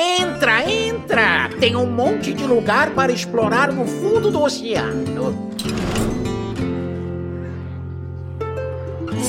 Entra, entra! Tem um monte de lugar para explorar no fundo do oceano.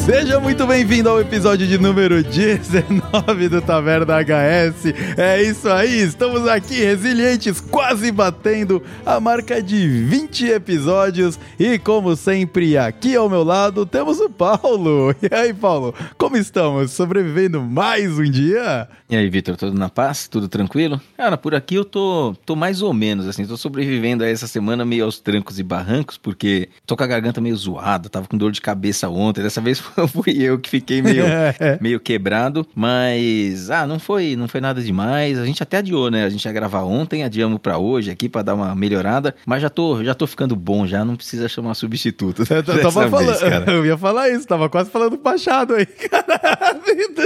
Seja muito bem-vindo ao episódio de número 19 do Taverna HS. É isso aí, estamos aqui resilientes, quase batendo a marca de 20 episódios. E como sempre, aqui ao meu lado temos o Paulo. E aí, Paulo, como estamos? Sobrevivendo mais um dia? E aí, Vitor, tudo na paz? Tudo tranquilo? Cara, por aqui eu tô, tô mais ou menos, assim, tô sobrevivendo a essa semana meio aos trancos e barrancos, porque tô com a garganta meio zoada, tava com dor de cabeça ontem, dessa vez fui eu que fiquei meio, meio quebrado, mas ah, não foi, não foi nada demais. A gente até adiou, né? A gente ia gravar ontem, adiamos para hoje aqui para dar uma melhorada, mas já tô, já tô ficando bom, já não precisa chamar substituto. Eu, tava falando, cara. eu ia falar isso, tava quase falando do Machado aí, cara.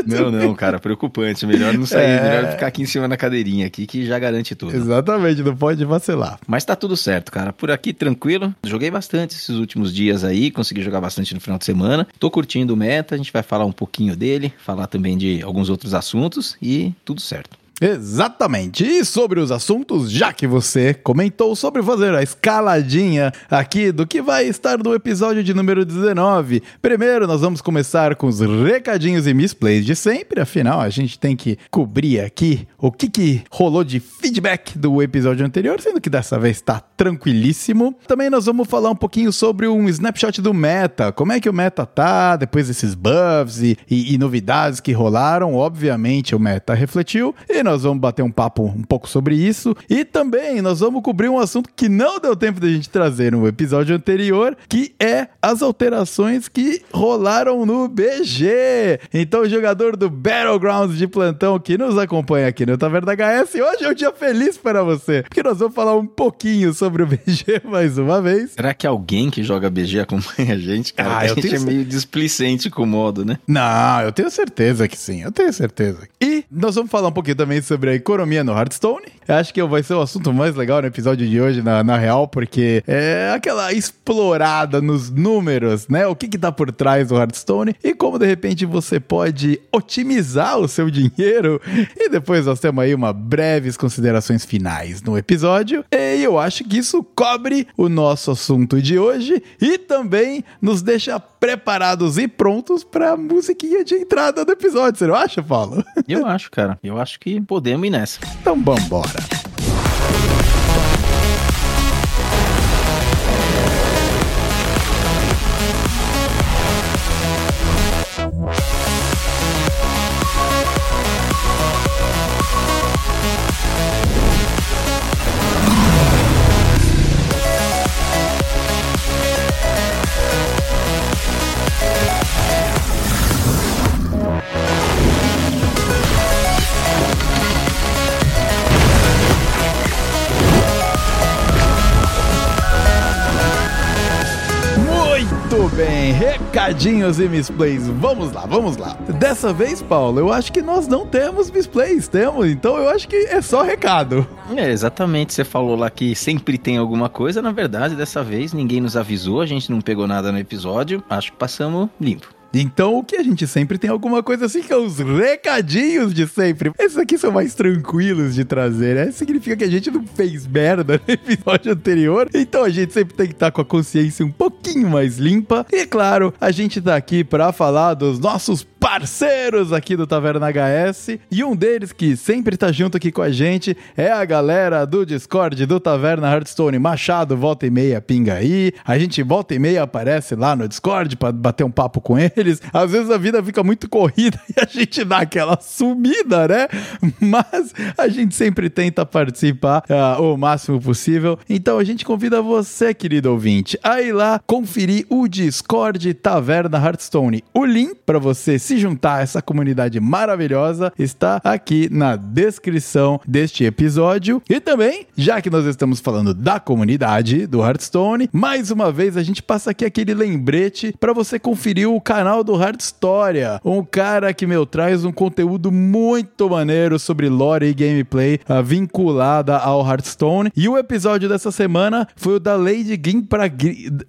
Não, não, cara, preocupante. Melhor não sair, é... melhor ficar aqui em cima na cadeirinha aqui que já garante tudo. Exatamente, não pode vacilar. Mas tá tudo certo, cara. Por aqui tranquilo. Joguei bastante esses últimos dias aí, consegui jogar bastante no final de semana. Tô curtindo do Meta, a gente vai falar um pouquinho dele, falar também de alguns outros assuntos e tudo certo. Exatamente. E sobre os assuntos, já que você comentou sobre fazer a escaladinha aqui do que vai estar no episódio de número 19. Primeiro, nós vamos começar com os recadinhos e misplays de sempre, afinal, a gente tem que cobrir aqui o que, que rolou de feedback do episódio anterior, sendo que dessa vez está tranquilíssimo. Também nós vamos falar um pouquinho sobre um snapshot do meta, como é que o meta tá depois desses buffs e, e, e novidades que rolaram. Obviamente, o meta refletiu. E nós vamos bater um papo um pouco sobre isso. E também nós vamos cobrir um assunto que não deu tempo da gente trazer no episódio anterior, que é as alterações que rolaram no BG. Então, o jogador do Battlegrounds de plantão que nos acompanha aqui no Taverna HS, hoje é um dia feliz para você, porque nós vamos falar um pouquinho sobre o BG mais uma vez. Será que alguém que joga BG acompanha a gente? Cara, ah, a gente é meio displicente com o modo, né? Não, eu tenho certeza que sim, eu tenho certeza. E nós vamos falar um pouquinho também sobre a economia no Hearthstone. Eu acho que vai ser o assunto mais legal no episódio de hoje, na, na real, porque é aquela explorada nos números, né? O que que tá por trás do Hearthstone e como de repente você pode otimizar o seu dinheiro. E depois nós temos aí uma breves considerações finais no episódio. E eu acho que isso cobre o nosso assunto de hoje e também nos deixa preparados e prontos para a musiquinha de entrada do episódio. Você não acha, Paulo? Eu acho, cara. Eu acho que podemos ir nessa. Então vambora. that. Bem, recadinhos e misplays. Vamos lá, vamos lá. Dessa vez, Paulo, eu acho que nós não temos misplays, temos, então eu acho que é só recado. É, exatamente. Você falou lá que sempre tem alguma coisa. Na verdade, dessa vez ninguém nos avisou, a gente não pegou nada no episódio. Acho que passamos limpo. Então, o que a gente sempre tem alguma coisa assim que é os recadinhos de sempre. Esses aqui são mais tranquilos de trazer, né? Significa que a gente não fez merda no episódio anterior. Então, a gente sempre tem que estar com a consciência um pouquinho mais limpa. E, claro, a gente tá aqui para falar dos nossos parceiros aqui do Taverna HS. E um deles que sempre tá junto aqui com a gente é a galera do Discord do Taverna Hearthstone. Machado, volta e meia, pinga aí. A gente volta e meia aparece lá no Discord para bater um papo com eles. Às vezes a vida fica muito corrida e a gente dá aquela sumida, né? Mas a gente sempre tenta participar uh, o máximo possível. Então a gente convida você, querido ouvinte, a ir lá conferir o Discord Taverna Hearthstone. O link para você se se juntar a essa comunidade maravilhosa está aqui na descrição deste episódio. E também, já que nós estamos falando da comunidade do Hearthstone, mais uma vez a gente passa aqui aquele lembrete para você conferir o canal do Hearthstoria, um cara que meu traz um conteúdo muito maneiro sobre lore e gameplay uh, vinculada ao Hearthstone. E o episódio dessa semana foi o da Lady Green para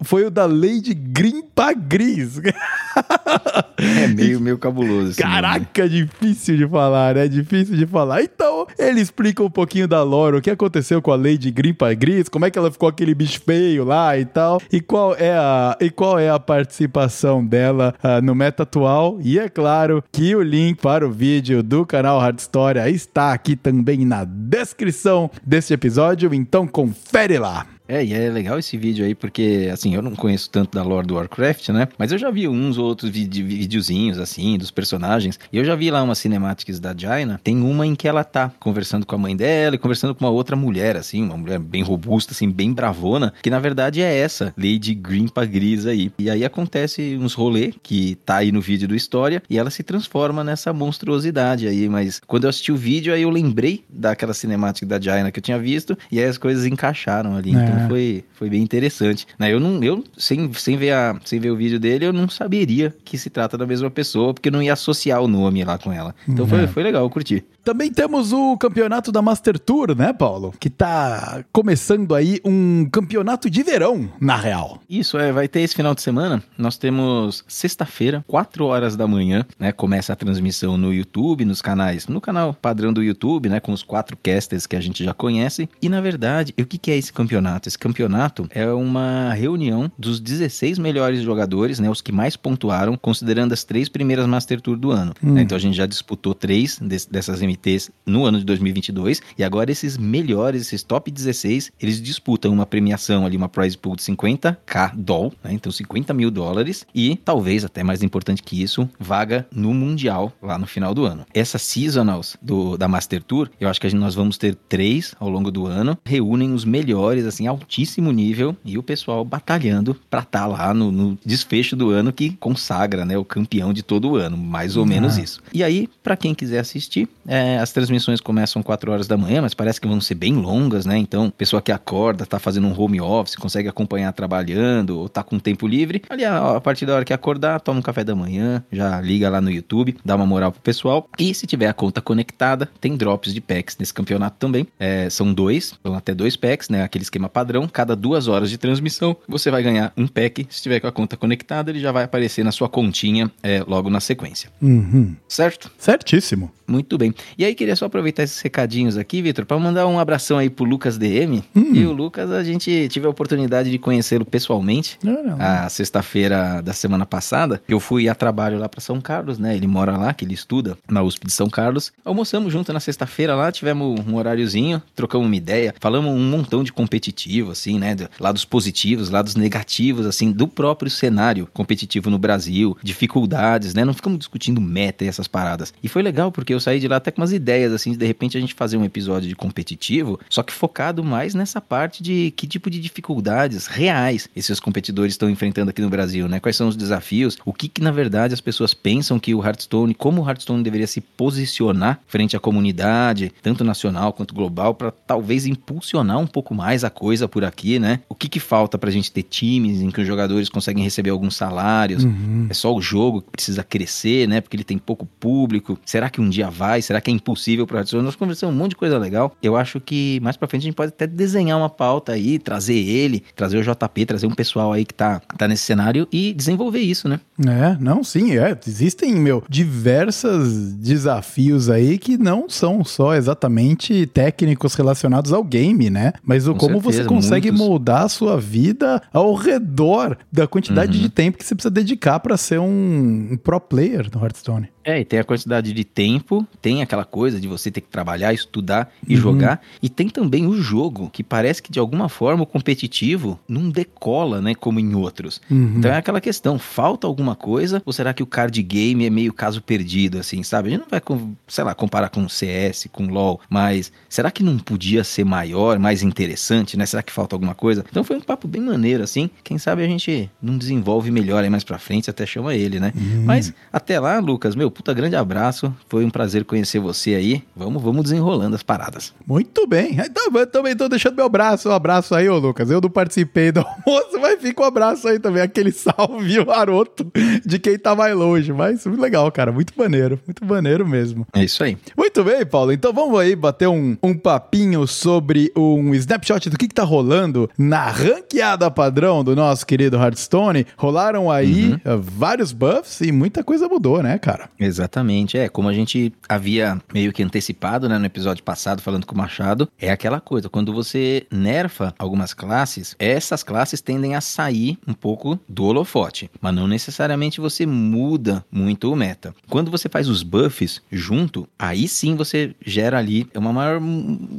foi o da Lady Green para Gris. é meio, meio meio cabuloso. nome. Caraca, difícil de falar, né? Difícil de falar. Então, ele explica um pouquinho da lore, o que aconteceu com a Lady Grimpa Gris, como é que ela ficou aquele bicho feio lá e tal, e qual é a, e qual é a participação dela ah, no meta atual. E é claro que o link para o vídeo do canal Hard História está aqui também na descrição deste episódio, então confere lá. É, e é legal esse vídeo aí, porque, assim, eu não conheço tanto da lore do Warcraft, né? Mas eu já vi uns ou outros vide- videozinhos, assim, dos personagens. E eu já vi lá umas cinemáticas da Jaina. Tem uma em que ela tá conversando com a mãe dela e conversando com uma outra mulher, assim, uma mulher bem robusta, assim, bem bravona, que na verdade é essa, Lady Grimpa Gris aí. E aí acontece uns rolê que tá aí no vídeo do História e ela se transforma nessa monstruosidade aí. Mas quando eu assisti o vídeo, aí eu lembrei daquela cinemática da Jaina que eu tinha visto e aí as coisas encaixaram ali. É. Então foi, foi bem interessante. Né, eu não, eu, sem, sem, ver a, sem ver o vídeo dele, eu não saberia que se trata da mesma pessoa, porque eu não ia associar o nome lá com ela. Então É. foi, foi legal, eu curti. Também temos o campeonato da Master Tour, né, Paulo? Que tá começando aí um campeonato de verão, na real. Isso, é, vai ter esse final de semana. Nós temos sexta-feira, 4 horas da manhã, né? Começa a transmissão no YouTube, nos canais, no canal padrão do YouTube, né? Com os quatro casters que a gente já conhece. E na verdade, o que, que é esse campeonato? Esse campeonato é uma reunião dos 16 melhores jogadores, né? Os que mais pontuaram, considerando as três primeiras Master Tour do ano. Hum. né, Então a gente já disputou três des- dessas MTs no ano de 2022. E agora esses melhores, esses top 16, eles disputam uma premiação ali, uma prize pool de 50k doll, né? Então 50 mil dólares. E talvez, até mais importante que isso, vaga no Mundial lá no final do ano. Essas seasonals do, da Master Tour, eu acho que a gente, nós vamos ter três ao longo do ano. Reúnem os melhores, assim, altíssimo nível. E o pessoal batalhando pra estar lá no, no desfecho do ano que consagra, né? O campeão de todo o ano. Mais ou menos Ah. isso. E aí, pra quem quiser assistir, é, as transmissões começam 4 horas da manhã, mas parece que vão ser bem longas, né? Então, pessoa que acorda, tá fazendo um home office, consegue acompanhar trabalhando, ou tá com tempo livre, ali a, a partir da hora que acordar, toma um café da manhã, já liga lá no YouTube, dá uma moral pro pessoal. E se tiver a conta conectada, tem drops de packs nesse campeonato também. É, são dois, são até dois packs, né? Aquele esquema padrão. Cada duas horas de transmissão, você vai ganhar um pack. Se tiver com a conta conectada, ele já vai aparecer na sua continha é, logo na sequência. Uhum. Certo? Certíssimo. Muito bem. E aí, queria só aproveitar esses recadinhos aqui, Vitor, para mandar um abração aí pro Lucas DM. Hum. E o Lucas, a gente tive a oportunidade de conhecê-lo pessoalmente. A sexta-feira da semana passada, eu fui a trabalho lá para São Carlos, né? Ele mora lá, que ele estuda na USP de São Carlos. Almoçamos junto na sexta-feira lá, tivemos um horáriozinho, trocamos uma ideia, falamos um montão de competitivo, assim, né? do- Lados positivos, lados negativos, assim, do próprio cenário competitivo no Brasil, dificuldades, né? Não ficamos discutindo meta e essas paradas. E foi legal porque eu saí de lá até com umas ideias, assim, de de repente a gente fazer um episódio de competitivo, só que focado mais nessa parte de que tipo de dificuldades reais esses competidores estão enfrentando aqui no Brasil, né? Quais são os desafios? O que que na verdade as pessoas pensam que o Hearthstone, como o Hearthstone deveria se posicionar frente à comunidade, tanto nacional quanto global, para talvez impulsionar um pouco mais a coisa por aqui, né? O que que falta pra gente ter times em que os jogadores conseguem receber alguns salários? Uhum. É só o jogo que precisa crescer, né? Porque ele tem pouco público. Será que um dia vai? Será que é impossível para Hearthstone? Nós conversamos um monte de coisa legal. Eu acho que mais pra frente a gente pode até desenhar uma pauta aí, trazer ele, trazer o JP, trazer um pessoal aí que tá, tá nesse cenário e desenvolver isso, né? É, não, sim, é. Existem, meu, diversos desafios aí que não são só exatamente técnicos relacionados ao game, né? Mas o Com como certeza, você consegue muitos. moldar a sua vida ao redor da quantidade Uhum. de tempo que você precisa dedicar pra ser um, um pro player no Hearthstone. É, e tem a quantidade de tempo, tem aquela coisa de você ter que trabalhar, estudar e Uhum. jogar, e tem também o jogo, que parece que de alguma forma o competitivo não decola, né, como em outros. Uhum. Então é aquela questão, falta alguma coisa ou será que o card game é meio caso perdido, assim, sabe? A gente não vai, sei lá, comparar com CS, com LoL, mas será que não podia ser maior, mais interessante, né? Será que falta alguma coisa? Então foi um papo bem maneiro, assim. Quem sabe a gente não desenvolve melhor aí mais pra frente, até chama ele, né? Uhum. Mas até lá, Lucas, meu, puta grande abraço. Foi um prazer prazer conhecer você aí. Vamos, vamos desenrolando as paradas. Muito bem. Então, eu também tô deixando meu abraço, um abraço aí, ô Lucas. Eu não participei do almoço, mas fica um abraço aí também, aquele salve maroto de quem tá mais longe. Mas muito legal, cara, muito maneiro, muito maneiro mesmo. É isso aí. Muito bem, Paulo. Então vamos aí bater um, um papinho sobre um snapshot do que, que tá rolando na ranqueada padrão do nosso querido Hearthstone. Rolaram aí uhum. vários buffs e muita coisa mudou, né, cara? Exatamente. É, como a gente havia meio que antecipado, né, no episódio passado, falando com o Machado, é aquela coisa, quando você nerfa algumas classes, essas classes tendem a sair um pouco do holofote, mas não necessariamente você muda muito o meta. Quando você faz os buffs junto, aí sim você gera ali uma maior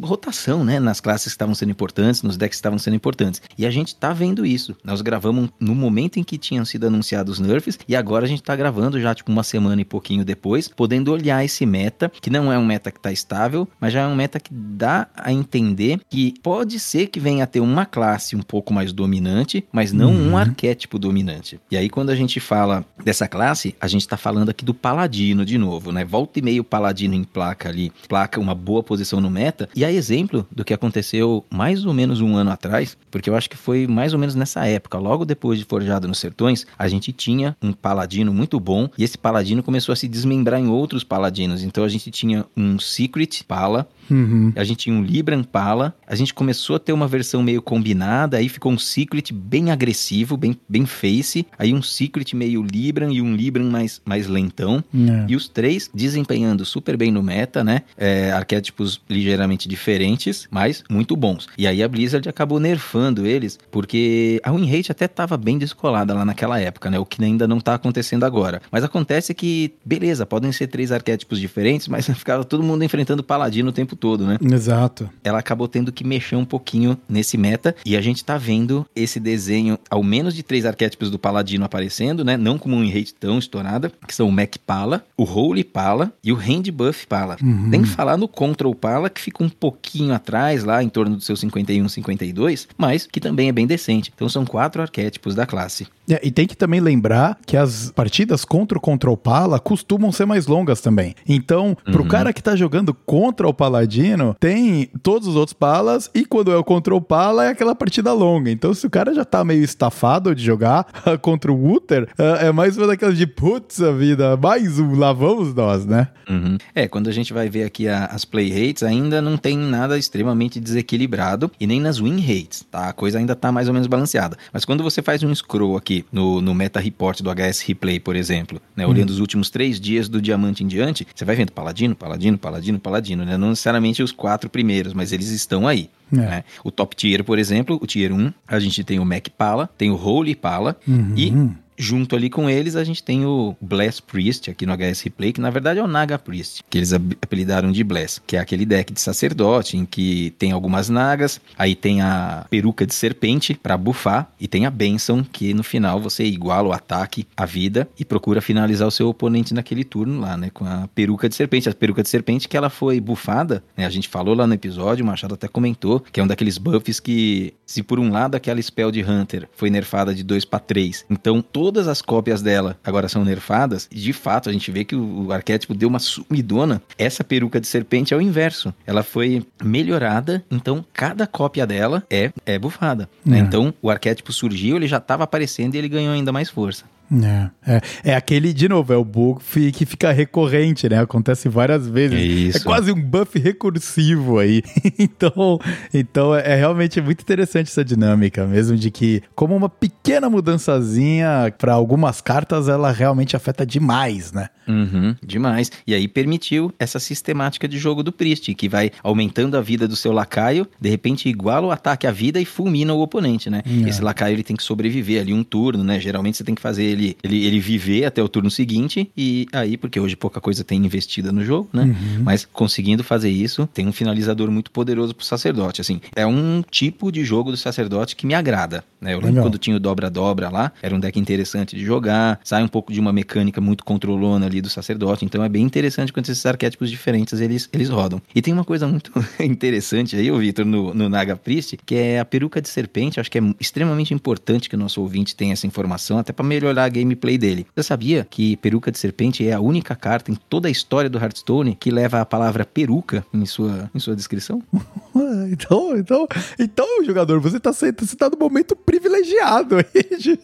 rotação, né, nas classes que estavam sendo importantes, nos decks que estavam sendo importantes. E a gente tá vendo isso. Nós gravamos no momento em que tinham sido anunciados os nerfs e agora a gente tá gravando já tipo uma semana e pouquinho depois, podendo olhar esse meta, que não é um meta que tá estável, mas já é um meta que dá a entender que pode ser que venha a ter uma classe um pouco mais dominante, mas não uhum. um arquétipo dominante. E aí quando a gente fala dessa classe, a gente tá falando aqui do paladino de novo, né? Volta e meio paladino em placa ali, placa uma boa posição no meta. E a exemplo do que aconteceu mais ou menos um ano atrás, porque eu acho que foi mais ou menos nessa época, logo depois de Forjado nos Sertões, a gente tinha um paladino muito bom e esse paladino começou a se desmembrar em outros paladinos. Então a gente tinha um Secret Pala, Uhum. A gente tinha um Libran Pala, a gente começou a ter uma versão meio combinada, aí ficou um Secret bem agressivo, bem, bem face, aí um Secret meio Libran e um Libran mais, mais lentão. É. E os três desempenhando super bem no meta, né? É, arquétipos ligeiramente diferentes, mas muito bons. E aí a Blizzard acabou nerfando eles, porque a win rate até tava bem descolada lá naquela época, né? O que ainda não tá acontecendo agora. Mas acontece que, beleza, podem ser três arquétipos diferentes, mas ficava todo mundo enfrentando Paladino o tempo todo, né? Exato. Ela acabou tendo que mexer um pouquinho nesse meta e a gente tá vendo esse desenho, ao menos de três arquétipos do Paladino aparecendo, né? Não como um rate tão estourada, que são o Mac Pala, o Holy Pala e o Hand Buff Pala. Uhum. Tem que falar no Control Pala, que fica um pouquinho atrás, lá em torno do seu 51, 52, mas que também é bem decente. Então são quatro arquétipos da classe. É, e tem que também lembrar que as partidas contra o Control Pala costumam ser mais longas também. Então, pro uhum. cara que tá jogando contra o Paladino, tem todos os outros Palas e quando é o Control Pala é aquela partida longa. Então, se o cara já tá meio estafado de jogar contra o Uther, é, é mais uma daquelas de putz a vida, mais um, lá vamos nós, né? Uhum. É, quando a gente vai ver aqui a, as play rates, ainda não tem nada extremamente desequilibrado e nem nas win rates, tá? A coisa ainda tá mais ou menos balanceada. Mas quando você faz um scroll aqui no, no Meta Report do HS Replay, por exemplo, né? Olhando hum. os últimos três dias do Diamante em diante, você vai vendo Paladino, Paladino, Paladino, Paladino, né? Não necessariamente os quatro primeiros, mas eles estão aí. É. Né? O top tier, por exemplo, o tier 1, a gente tem o Mac Pala, tem o Holy Pala uhum. e Junto ali com eles, a gente tem o Bless Priest aqui no HS Replay, que na verdade é o Naga Priest, que eles apelidaram de Bless, que é aquele deck de sacerdote em que tem algumas nagas, aí tem a peruca de serpente para bufar e tem a benção que no final você iguala o ataque, a vida e procura finalizar o seu oponente naquele turno lá, né, com a peruca de serpente. A peruca de serpente que ela foi bufada, né, a gente falou lá no episódio, o Machado até comentou, que é um daqueles buffs que se por um lado aquela spell de Hunter foi nerfada de 2 para 3, então todo todas as cópias dela agora são nerfadas, e de fato a gente vê que o, o arquétipo deu uma sumidona. Essa peruca de serpente é o inverso. Ela foi melhorada, então cada cópia dela é, é bufada. Né? É. Então o arquétipo surgiu, ele já estava aparecendo e ele ganhou ainda mais força. É, é, é, aquele, de novo, é o buff que fica recorrente, né? Acontece várias vezes. Isso. É quase um buff recursivo aí. então, então é, é realmente muito interessante essa dinâmica, mesmo de que, como uma pequena mudançazinha para algumas cartas, ela realmente afeta demais, né? Uhum, demais. E aí permitiu essa sistemática de jogo do Priest, que vai aumentando a vida do seu lacaio, de repente iguala o ataque à vida e fulmina o oponente, né? É. Esse lacaio ele tem que sobreviver ali um turno, né? Geralmente você tem que fazer ele, ele, ele viver até o turno seguinte, e aí, porque hoje pouca coisa tem investida no jogo, né? Uhum. Mas conseguindo fazer isso, tem um finalizador muito poderoso pro sacerdote, assim. É um tipo de jogo do sacerdote que me agrada, né? Eu lembro Legal. quando tinha o dobra-dobra lá, era um deck interessante de jogar, sai um pouco de uma mecânica muito controlona ali do sacerdote, então é bem interessante quando esses arquétipos diferentes eles, eles rodam. E tem uma coisa muito interessante aí, o Vitor, no, no Naga Priest, que é a peruca de serpente, acho que é extremamente importante que o nosso ouvinte tenha essa informação, até para melhorar a gameplay dele. Você sabia que Peruca de Serpente é a única carta em toda a história do Hearthstone que leva a palavra peruca em sua, em sua descrição? então, então, então, jogador, você tá, você tá no momento privilegiado aí de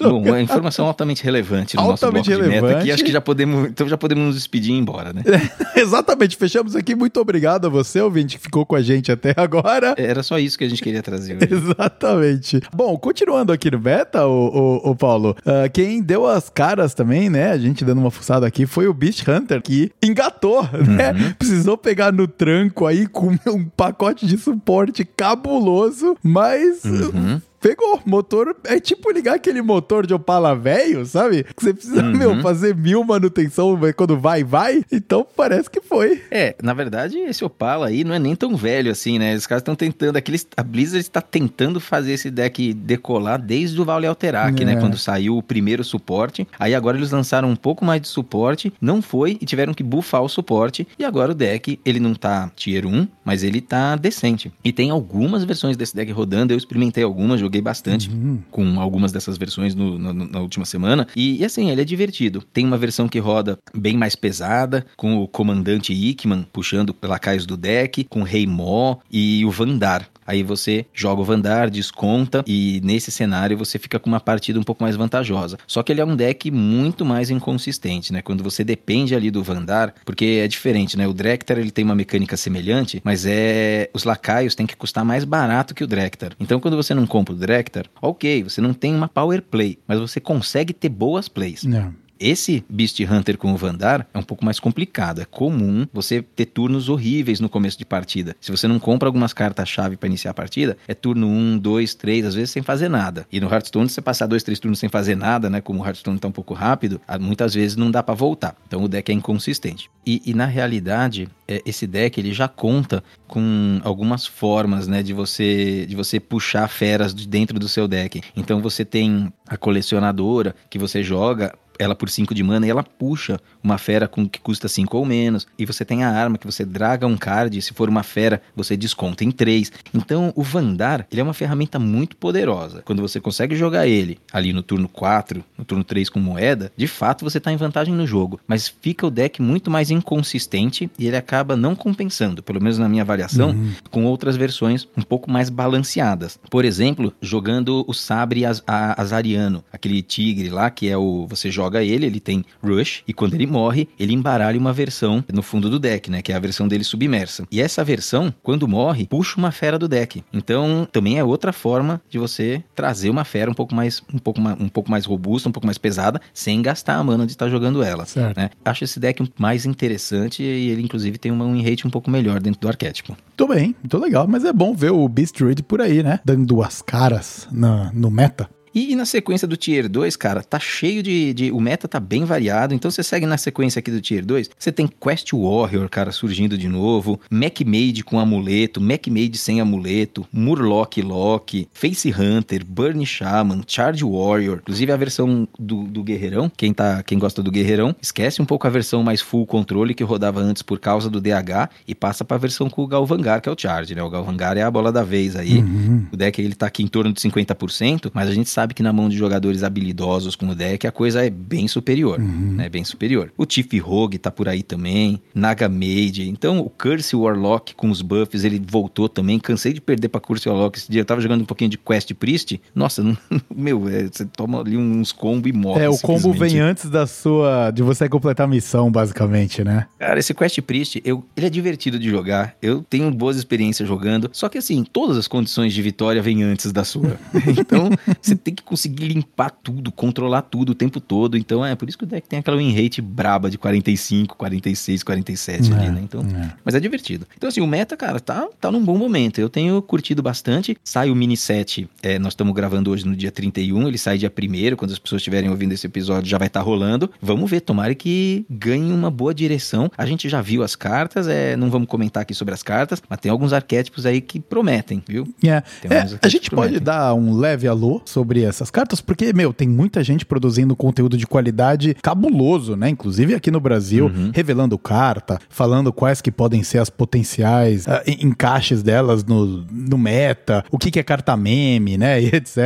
Bom, uma informação altamente relevante no altamente nosso bloco relevante. de meta, que acho que já podemos, então já podemos nos despedir e ir embora, né? exatamente, fechamos aqui. Muito obrigado a você, ouvinte, que ficou com a gente até agora. Era só isso que a gente queria trazer hoje. Exatamente. Bom, continuando aqui no beta, o, o, o Paulo, uh, quem deu as caras também, né, a gente dando uma fuçada aqui, foi o Beast Hunter, que engatou, né? Uhum. Precisou pegar no tranco aí com um pacote de suporte cabuloso, mas uhum pegou. Motor é tipo ligar aquele motor de Opala velho, sabe? Que você precisa, uhum. meu, fazer mil manutenção quando vai, vai. Então parece que foi. É, na verdade, esse Opala aí não é nem tão velho assim, né? Os caras estão tentando, aqueles, a Blizzard está tentando fazer esse deck decolar desde o Vale Alterac, né? é. né? Quando saiu o primeiro suporte. Aí agora eles lançaram um pouco mais de suporte, não foi e tiveram que buffar o suporte. E agora o deck, ele não tá tier 1, mas ele tá decente. E tem algumas versões desse deck rodando, eu experimentei algumas, joguei bastante uhum. com algumas dessas versões no, no, na última semana. E, e, assim, ele é divertido. Tem uma versão que roda bem mais pesada, com o comandante Ickman puxando lacaios do deck, com o Rei Mó e o Vandar. Aí você joga o Vandar, desconta e nesse cenário você fica com uma partida um pouco mais vantajosa. Só que ele é um deck muito mais inconsistente, né? Quando você depende ali do Vandar, porque é diferente, né? O Drektar ele tem uma mecânica semelhante, mas é os lacaios têm que custar mais barato que o Drektar. Então quando você não compra o Drektar, ok, você não tem uma power play, mas você consegue ter boas plays. Não. Esse Beast Hunter com o Vandar é um pouco mais complicado. É comum você ter turnos horríveis no começo de partida. Se você não compra algumas cartas-chave para iniciar a partida, é turno 1, 2, 3, às vezes sem fazer nada. E no Hearthstone, se você passar dois, três turnos sem fazer nada, né? Como o Hearthstone tá um pouco rápido, muitas vezes não dá para voltar. Então o deck é inconsistente. E, e na realidade, é, esse deck ele já conta com algumas formas, né, de você de você puxar feras de dentro do seu deck. Então você tem a colecionadora que você joga ela por 5 de mana e ela puxa uma fera com que custa 5 ou menos. E você tem a arma que você draga um card, se for uma fera, você desconta em 3. Então, o Vandar, ele é uma ferramenta muito poderosa. Quando você consegue jogar ele ali no turno 4, no turno 3 com moeda, de fato você está em vantagem no jogo. Mas fica o deck muito mais inconsistente e ele acaba não compensando, pelo menos na minha avaliação, uhum. com outras versões um pouco mais balanceadas. Por exemplo, jogando o Sabre Azariano, aquele tigre lá que é o. Você joga joga ele, ele tem Rush, e quando ele morre, ele embaralha uma versão no fundo do deck, né? Que é a versão dele submersa. E essa versão, quando morre, puxa uma fera do deck. Então, também é outra forma de você trazer uma fera um pouco mais, um pouco, um pouco mais robusta, um pouco mais pesada, sem gastar a mana de estar jogando ela. Certo. Né? Acho esse deck mais interessante e ele, inclusive, tem um rate um pouco melhor dentro do arquétipo. Tô bem, muito legal, mas é bom ver o Beast Raid por aí, né? Dando duas caras na, no meta. E, e, na sequência do Tier 2, cara, tá cheio de, de, O meta tá bem variado. Então você segue na sequência aqui do Tier 2. Você tem Quest Warrior, cara, surgindo de novo. Mac Made com amuleto. Mac Made sem amuleto. Murloc Lock. Face Hunter. Burn Shaman. Charge Warrior. Inclusive a versão do, do Guerreirão. Quem, tá, quem gosta do Guerreirão, esquece um pouco a versão mais full controle que rodava antes por causa do DH e passa pra versão com o Galvangar, que é o Charge, né? O Galvangar é a bola da vez aí. Uhum. O deck ele tá aqui em torno de 50%, mas a gente sabe que na mão de jogadores habilidosos com o deck a coisa é bem superior, uhum. né? Bem superior. O Tiff Rogue tá por aí também, Naga Mage, então o Curse Warlock com os buffs, ele voltou também, cansei de perder pra Curse Warlock esse dia, eu tava jogando um pouquinho de Quest Priest, nossa, não, meu, é, você toma ali uns combos e morre. É, o combo vem antes da sua, de você completar a missão, basicamente, né? Cara, esse Quest Priest, eu, ele é divertido de jogar, eu tenho boas experiências jogando, só que assim, todas as condições de vitória vêm antes da sua. então, você tem que conseguir limpar tudo, controlar tudo o tempo todo. Então é por isso que o deck tem aquela win rate braba de 45, 46, 47 é, ali, né? Então, é. Mas é divertido. Então, assim, o meta, cara, tá, tá num bom momento. Eu tenho curtido bastante. Sai o mini set, é, nós estamos gravando hoje no dia 31, ele sai dia 1 quando as pessoas estiverem ouvindo esse episódio já vai estar tá rolando. Vamos ver, tomara que ganhe uma boa direção. A gente já viu as cartas, é, não vamos comentar aqui sobre as cartas, mas tem alguns arquétipos aí que prometem, viu? É. é a gente pode dar um leve alô sobre abrir essas cartas, porque, meu, tem muita gente produzindo conteúdo de qualidade cabuloso, né? Inclusive aqui no Brasil, Uhum. revelando carta, falando quais que podem ser as potenciais en- encaixes delas no, no meta, o que, que é carta meme, né? E etc.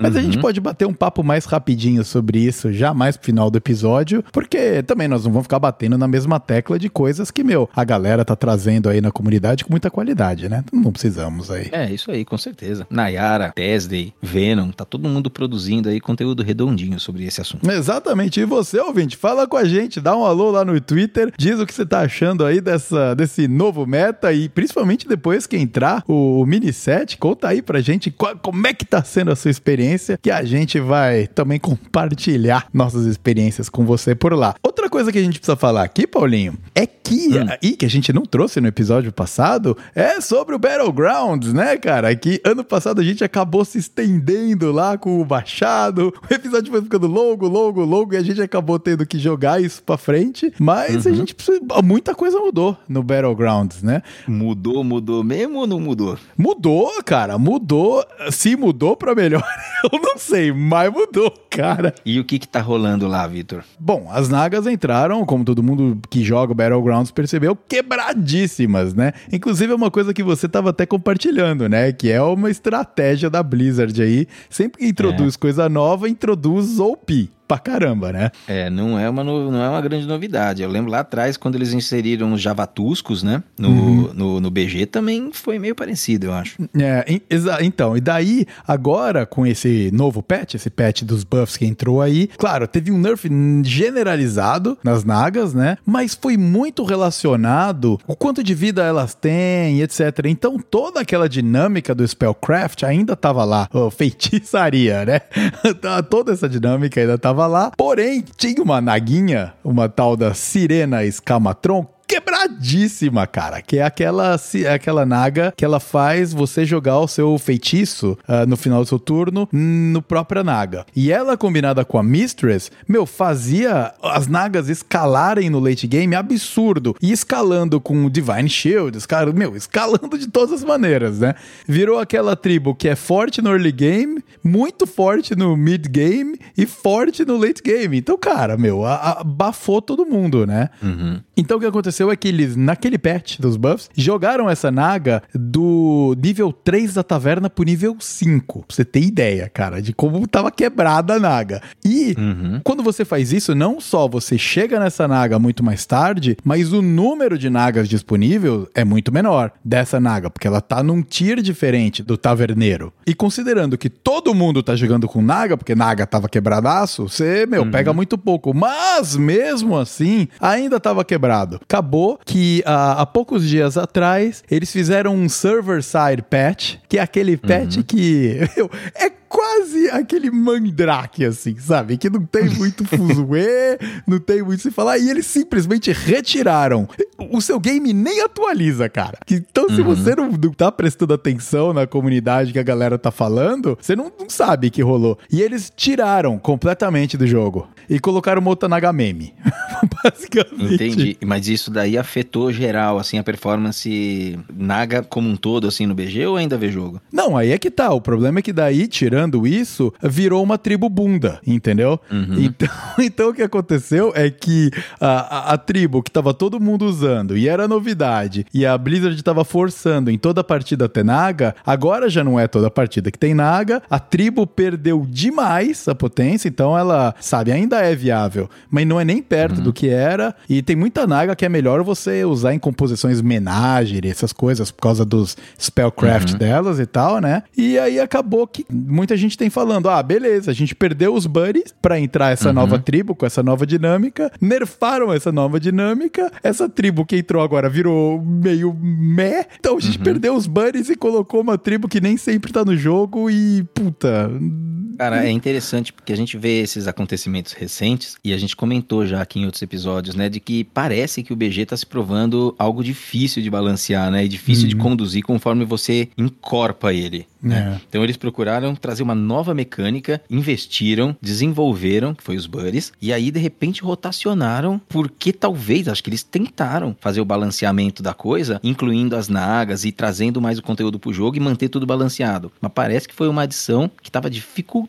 Mas a Uhum. gente pode bater um papo mais rapidinho sobre isso já mais pro final do episódio, porque também nós não vamos ficar batendo na mesma tecla de coisas que, meu, a galera tá trazendo aí na comunidade com muita qualidade, né? Não precisamos aí. É, isso aí, com certeza. Nayara, Tesday, Venom, tá todo mundo produzindo aí conteúdo redondinho sobre esse assunto. Exatamente. E você, ouvinte, fala com a gente, dá um alô lá no Twitter, diz o que você tá achando aí dessa, desse novo meta e principalmente depois que entrar o, mini set, conta aí pra gente qual- como é que tá sendo a sua experiência, que a gente vai também compartilhar nossas experiências com você por lá. Outra coisa que a gente precisa falar aqui, Paulinho, é que, e que a gente não trouxe no episódio passado, é sobre o Battlegrounds, né, cara? Que ano passado a gente acabou se estendendo lá o Machado, o episódio foi ficando longo, longo, longo, e a gente acabou tendo que jogar isso pra frente, mas a gente precisa, muita coisa mudou no Battlegrounds, né? Mudou, mudou mesmo ou não mudou? Mudou, cara, mudou. Se mudou pra melhor, eu não sei, mas mudou, cara. E o que que tá rolando lá, Vitor? Bom, as nagas entraram, como todo mundo que joga Battlegrounds percebeu, quebradíssimas, né? Inclusive é uma coisa que você tava até compartilhando, né? Que é uma estratégia da Blizzard aí. Sempre que introduz coisa nova, introduz OP. Pra caramba, né? É, não é, uma, no- não é uma grande novidade. Eu lembro lá atrás, quando eles inseriram os javatuscos, né? No, no, no BG também foi meio parecido, eu acho. É, então, e daí, agora com esse novo patch, esse patch dos buffs que entrou aí, claro, teve um nerf generalizado nas nagas, né? Mas foi muito relacionado o quanto de vida elas têm, etc. Então, toda aquela dinâmica do Spellcraft ainda tava lá, ó, feitiçaria, né? Toda essa dinâmica ainda tava lá. Porém, tinha uma naguinha, uma tal da Sirena Escamatron, quebradíssima, cara. Que é aquela, é aquela naga que ela faz você jogar o seu feitiço ah, no final do seu turno no própria naga. E ela, combinada com a Mistress, meu, fazia as nagas escalarem no late game absurdo. E escalando com o Divine Shield, escal- meu, escalando de todas as maneiras, né? Virou aquela tribo que é forte no early game, muito forte no mid game e forte no late game. Então, cara, meu, abafou todo mundo, né? Então o que aconteceu é que eles, naquele patch dos buffs, jogaram essa naga do nível 3 da taverna pro nível 5. Pra você ter ideia, cara, de como tava quebrada a naga. E quando você faz isso, não só você chega nessa naga muito mais tarde, mas o número de nagas disponível é muito menor dessa naga, porque ela tá num tier diferente do taverneiro. E considerando que todo mundo tá jogando com naga, porque naga tava quebradaço, você, meu, pega muito pouco. Mas mesmo assim, ainda tava quebrado. Acabou que ah, há poucos dias atrás eles fizeram um server side patch, que é aquele patch que meu, é quase aquele mandrake, assim, sabe? Que não tem muito fuzuê, não tem muito se falar, e eles simplesmente retiraram. O seu game nem atualiza, cara. Então, se você não, não tá prestando atenção na comunidade que a galera tá falando, você não, não sabe que rolou. E eles tiraram completamente do jogo e colocaram uma outra Naga meme. Basicamente. Entendi. Mas isso daí afetou geral, assim, a performance Naga como um todo, assim, no BG ou ainda vê jogo? Não, aí é que tá. O problema é que daí, tirando isso, virou uma tribo bunda, entendeu? Então, então o que aconteceu é que a, a, a tribo que tava todo mundo usando e era novidade, e a Blizzard tava forçando em toda a partida ter Naga, agora já não é toda a partida que tem Naga, a tribo perdeu demais a potência, então ela, sabe, ainda é viável, mas não é nem perto do que era, e tem muita Naga que é melhor você usar em composições menagerie, essas coisas, por causa dos spellcraft delas e tal, né? E aí acabou que muita gente tem falando: ah, beleza, a gente perdeu os buddies pra entrar essa nova tribo com essa nova dinâmica, nerfaram essa nova dinâmica, essa tribo que entrou agora virou meio meh, então a gente perdeu os buddies e colocou uma tribo que nem sempre tá no jogo e puta. Cara, é interessante porque a gente vê esses acontecimentos recentes e a gente comentou já aqui em outros episódios, né, de que parece que o BG tá se provando algo difícil de balancear, né, e difícil de conduzir conforme você encorpa ele. né? É. Então eles procuraram trazer uma nova mecânica, investiram, desenvolveram, que foi os buddies, e aí de repente rotacionaram, porque talvez, acho que eles tentaram fazer o balanceamento da coisa, incluindo as nagas e trazendo mais o conteúdo pro jogo e manter tudo balanceado. Mas parece que foi uma adição que tava dificultando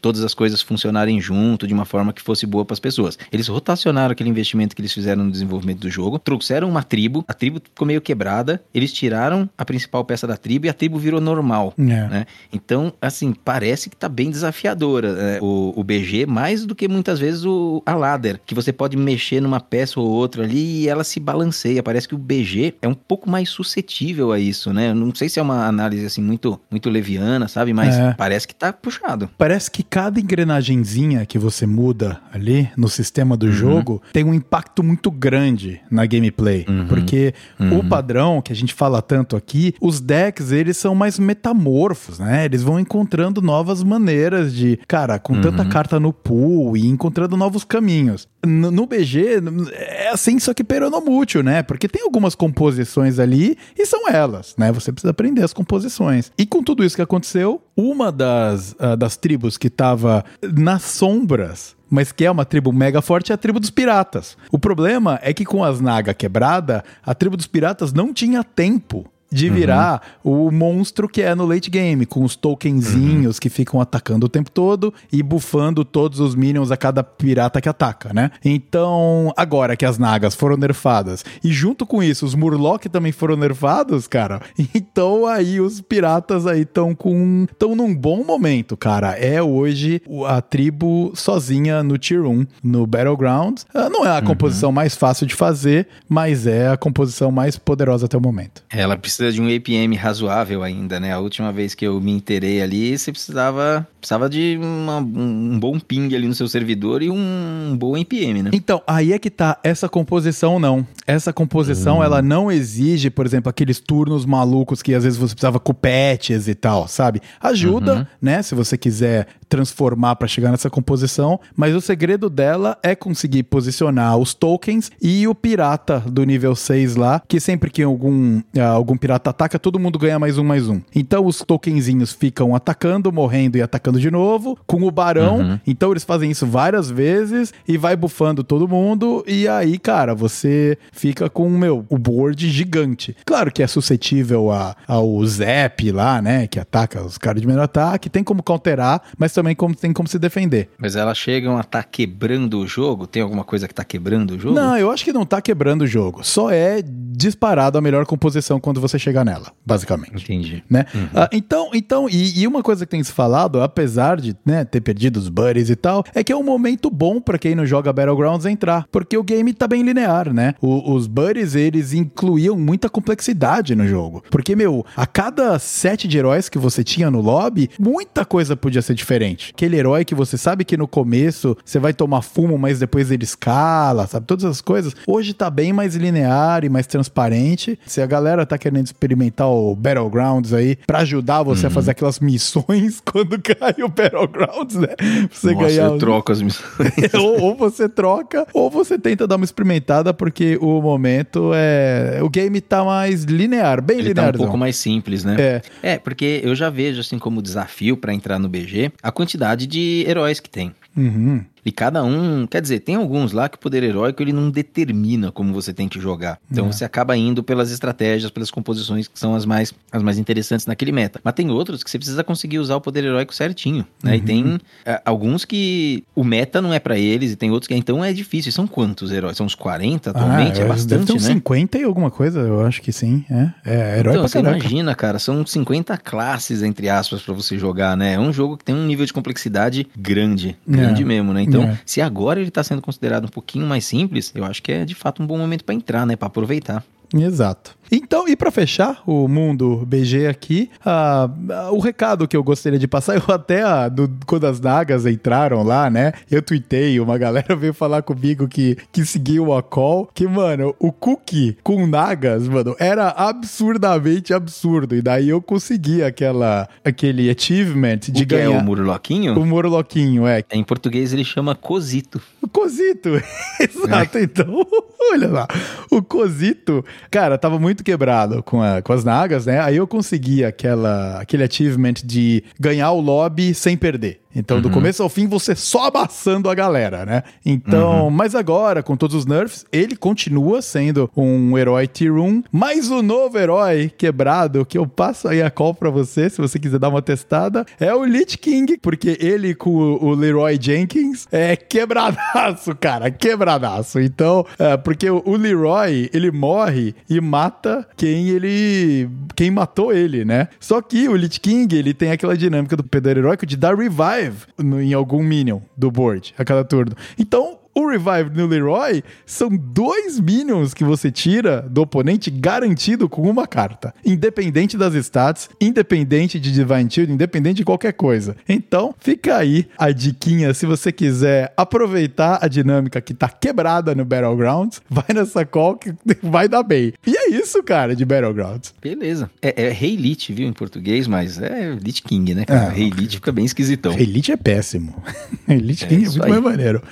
todas as coisas funcionarem junto de uma forma que fosse boa para as pessoas. Eles rotacionaram aquele investimento que eles fizeram no desenvolvimento do jogo, trouxeram uma tribo, a tribo ficou meio quebrada, eles tiraram a principal peça da tribo e a tribo virou normal. É. Né? Então, assim, parece que tá bem desafiadora né? o, o BG, mais do que muitas vezes o, a ladder, que você pode mexer numa peça ou outra ali e ela se balanceia. Parece que o BG é um pouco mais suscetível a isso, né? Eu não sei se é uma análise assim muito, muito leviana, sabe? Mas É. parece que tá puxado. Parece que cada engrenagenzinha que você muda ali no sistema Uhum. do jogo tem um impacto muito grande na gameplay. Uhum. Porque o padrão que a gente fala tanto aqui, os decks, eles são mais metamorfos, né? Eles vão encontrando novas maneiras de, cara, com tanta Uhum. carta no pool e encontrando novos caminhos. No, no BG, é assim, só que peronomútil, né? Porque tem algumas composições ali e são elas, né? Você precisa aprender as composições. E com tudo isso que aconteceu, uma das, ah, das tribos que tava nas sombras mas que é uma tribo mega forte, é a tribo dos piratas. O problema é que com as Naga quebrada, a tribo dos piratas não tinha tempo de virar o monstro que é no late game, com os tokenzinhos que ficam atacando o tempo todo e bufando todos os minions a cada pirata que ataca, né? Então, agora que as Nagas foram nerfadas e junto com isso os Murloc também foram nerfados, cara, então aí os piratas aí estão com estão num bom momento, cara. É hoje a tribo sozinha no Tier 1, no Battlegrounds. Ah, Não é a composição mais fácil de fazer, mas é a composição mais poderosa até o momento. Ela precisa de um APM razoável ainda, né? A última vez que eu me inteirei ali, você precisava, precisava de uma- um, bom ping ali no seu servidor e um bom APM, né? Então, aí é que tá. Essa composição não. Essa composição, ela não exige, por exemplo, aqueles turnos malucos que às vezes você precisava com patches e tal, sabe? Ajuda, né? Se você quiser transformar pra chegar nessa composição, mas o segredo dela é conseguir posicionar os tokens e o pirata do nível 6 lá, que sempre que algum, ah, algum pirata ataca, todo mundo ganha mais um, mais um. Então os tokenzinhos ficam atacando, morrendo e atacando de novo, com o barão, então eles fazem isso várias vezes e vai bufando todo mundo. E aí, cara, você fica com, meu, o board gigante. Claro que é suscetível a, ao Zap lá, né? Que ataca os caras de menor ataque. Tem como counterar, mas também como, tem como se defender. Mas elas chegam a estar quebrando o jogo? Tem alguma coisa que tá quebrando o jogo? Não, eu acho que não tá quebrando o jogo. Só é disparado a melhor composição quando você chegar nela, basicamente. Entendi. né? Ah, então, então e, e uma coisa que tem se falado, apesar de né, ter perdido os buddies e tal, é que é um momento bom pra quem não joga Battlegrounds entrar, porque o game tá bem linear, né? O- os buddies, eles incluíam muita complexidade no jogo, porque, meu, a cada set de heróis que você tinha no lobby, muita coisa podia ser diferente. Aquele herói que você sabe que no começo você vai tomar fumo, mas depois ele escala, sabe? Todas essas coisas. Hoje tá bem mais linear e mais transparente. Se a galera tá querendo experimentar o Battlegrounds aí pra ajudar você a fazer aquelas missões quando cai o Battlegrounds, né? Você Nossa, ganhar. os- troco as missões. ou, ou você troca, ou você tenta dar uma experimentada, porque o momento é. O game tá mais linear, bem Ele tá um pouco mais simples, né? É. É, porque eu já vejo, assim, como desafio pra entrar no BG, a quantidade de heróis que tem. Uhum. E cada um, quer dizer, tem alguns lá que o poder heróico ele não determina como você tem que jogar. Então É. você acaba indo pelas estratégias, pelas composições que são as mais, as mais interessantes naquele meta. Mas tem outros que você precisa conseguir usar o poder heróico certinho, né? E Uhum. tem é, alguns que o meta não é pra eles e tem outros que então é difícil. São quantos heróis? São uns 40 atualmente? Ah, é Deve ter bastante, uns né? 50 e alguma coisa, eu acho que sim. É, é herói Então, pra você caraca. imagina, cara, são 50 classes, entre aspas, pra você jogar, né? É um jogo que tem um nível de complexidade grande, grande É. mesmo, né? Então, É. se agora ele tá sendo considerado um pouquinho mais simples, eu acho que é de fato um bom momento pra entrar, né? Pra aproveitar. Exato. Então, e pra fechar o mundo BG aqui, ah, ah, o recado que eu gostaria de passar, eu até, ah, do- quando as nagas entraram lá, né, eu tuitei, uma galera veio falar comigo que, que seguiu a call, que, mano, o cookie com nagas, mano, era absurdamente absurdo, e daí eu consegui aquela, aquele achievement de o que é ganhar o Murloquinho? o Morloquinho, é, Em português ele chama Cosito. o Cosito. Exato, então, olha lá. O Cosito, cara, tava muito quebrado com, a- com as nagas, né? Aí eu consegui aquela, aquele achievement de ganhar o lobby sem perder. Então, do começo ao fim, você só amassando a galera, né? Então, mas agora, com todos os nerfs, ele continua sendo um herói tier 1, mas o novo herói quebrado, que eu passo aí a call pra você, se você quiser dar uma testada, é o Lich King, porque ele com o Leroy Jenkins é quebradaço, cara, quebradaço. Então, é, porque o Leroy, ele morre e mata quem ele. quem matou ele, né? Só que o Lich King, ele tem aquela dinâmica do poder heróico de dar revive no- em algum minion do board a cada turno. Então, o Revive no Leroy são dois minions que você tira do oponente garantido com uma carta. Independente das stats, independente de Divine Shield, independente de qualquer coisa. Então, fica aí a diquinha se você quiser aproveitar a dinâmica que tá quebrada no Battlegrounds, vai nessa call que vai dar bem. E é isso, cara, de Battlegrounds. Beleza. É, é Rei Lich, viu, em português, mas é Lich King, né, cara? Ah, Rei Lich fica bem esquisitão. Elite é péssimo. Elite É King é isso muito aí. mais maneiro.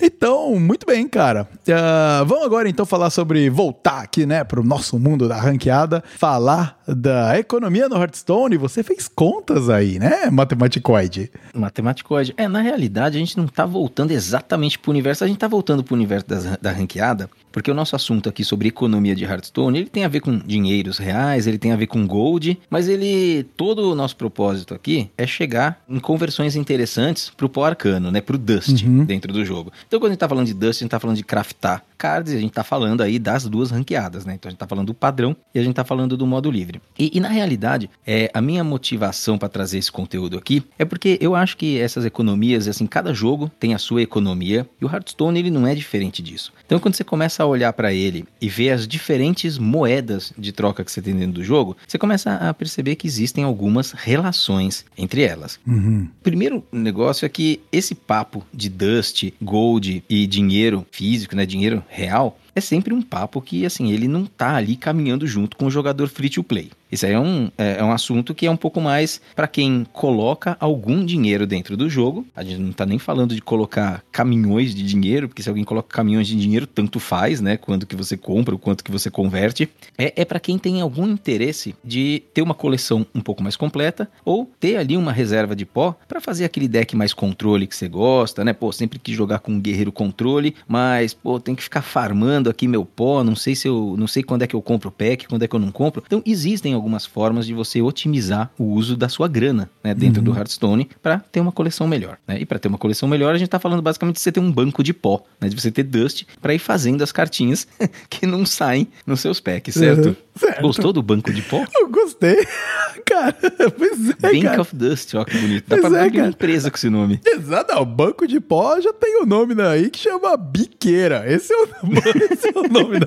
Então, muito bem, cara. Ah, vamos agora então falar sobre voltar aqui, né, pro nosso mundo da ranqueada, falar da economia no Hearthstone. Você fez contas aí, né, matematicoide? Matematicoide. É, na realidade, a gente não tá voltando exatamente pro universo, a gente tá voltando pro universo das- da ranqueada, porque o nosso assunto aqui sobre economia de Hearthstone, ele tem a ver com dinheiros reais, ele tem a ver com gold, mas ele, todo o nosso propósito aqui é chegar em conversões interessantes pro pó arcano, né, pro Dust Uhum. dentro do jogo. Então, quando a gente tá falando de Dust, a gente tá falando de craftar cards, e a gente tá falando aí das duas ranqueadas, né? Então a gente tá falando do padrão e a gente tá falando do modo livre. E, e na realidade, é, a minha motivação para trazer esse conteúdo aqui é porque eu acho que essas economias, assim, cada jogo tem a sua economia e o Hearthstone ele não é diferente disso. Então quando você começa a olhar para ele e ver as diferentes moedas de troca que você tem dentro do jogo, você começa a perceber que existem algumas relações entre elas. Uhum. Primeiro negócio é que esse papo de dust, gold e dinheiro físico, né, dinheiro real, é sempre um papo que, assim, ele não tá ali caminhando junto com o jogador free to play. Isso aí é um, é, é um assunto que é um pouco mais para quem coloca algum dinheiro dentro do jogo. A gente não tá nem falando de colocar caminhões de dinheiro, porque se alguém coloca caminhões de dinheiro, tanto faz, né? Quanto que você compra, o quanto que você converte. É, é para quem tem algum interesse de ter uma coleção um pouco mais completa ou ter ali uma reserva de pó para fazer aquele deck mais controle que você gosta, né? Pô, sempre quis jogar com um guerreiro controle, mas pô, tem que ficar farmando aqui meu pó, não sei se eu, não sei quando é que eu compro o pack, quando é que eu não compro. Então existem algumas formas de você otimizar o uso da sua grana, né, dentro do Hearthstone para ter uma coleção melhor, né? E para ter uma coleção melhor, a gente tá falando basicamente de você ter um banco de pó, né, de você ter dust para ir fazendo as cartinhas que não saem nos seus packs, certo? Uhum, certo. Gostou do banco de pó? Eu gostei. cara, pois é, Bank cara. of Dust, ó que bonito. Dá Pois pra é, abrir uma empresa com esse nome. Exato, não, banco de pó já tem o nome aí que chama biqueira. Esse é o, esse é o nome da.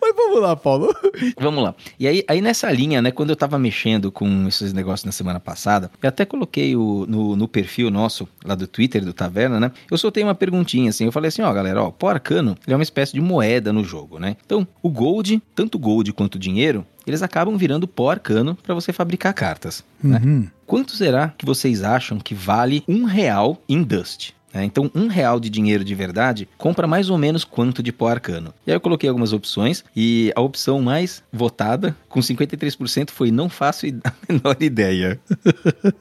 Mas vamos lá, Paulo. Vamos lá. E aí, aí nessa linha, né, quando eu tava mexendo com esses negócios na semana passada, eu até coloquei o, no, no perfil nosso, lá do Twitter, do Taverna, né? Eu soltei uma perguntinha assim, eu falei assim, ó, galera, ó, o pó arcano, ele é uma espécie de moeda no jogo, né? Então, o gold, tanto gold quanto dinheiro, eles acabam virando pó arcano para você fabricar cartas, né? Uhum. Quanto será que vocês acham que vale um real em Dust? É, então, um real de dinheiro de verdade compra mais ou menos quanto de pó arcano. E aí eu coloquei algumas opções e a opção mais votada, com 53%, foi não faço a menor ideia.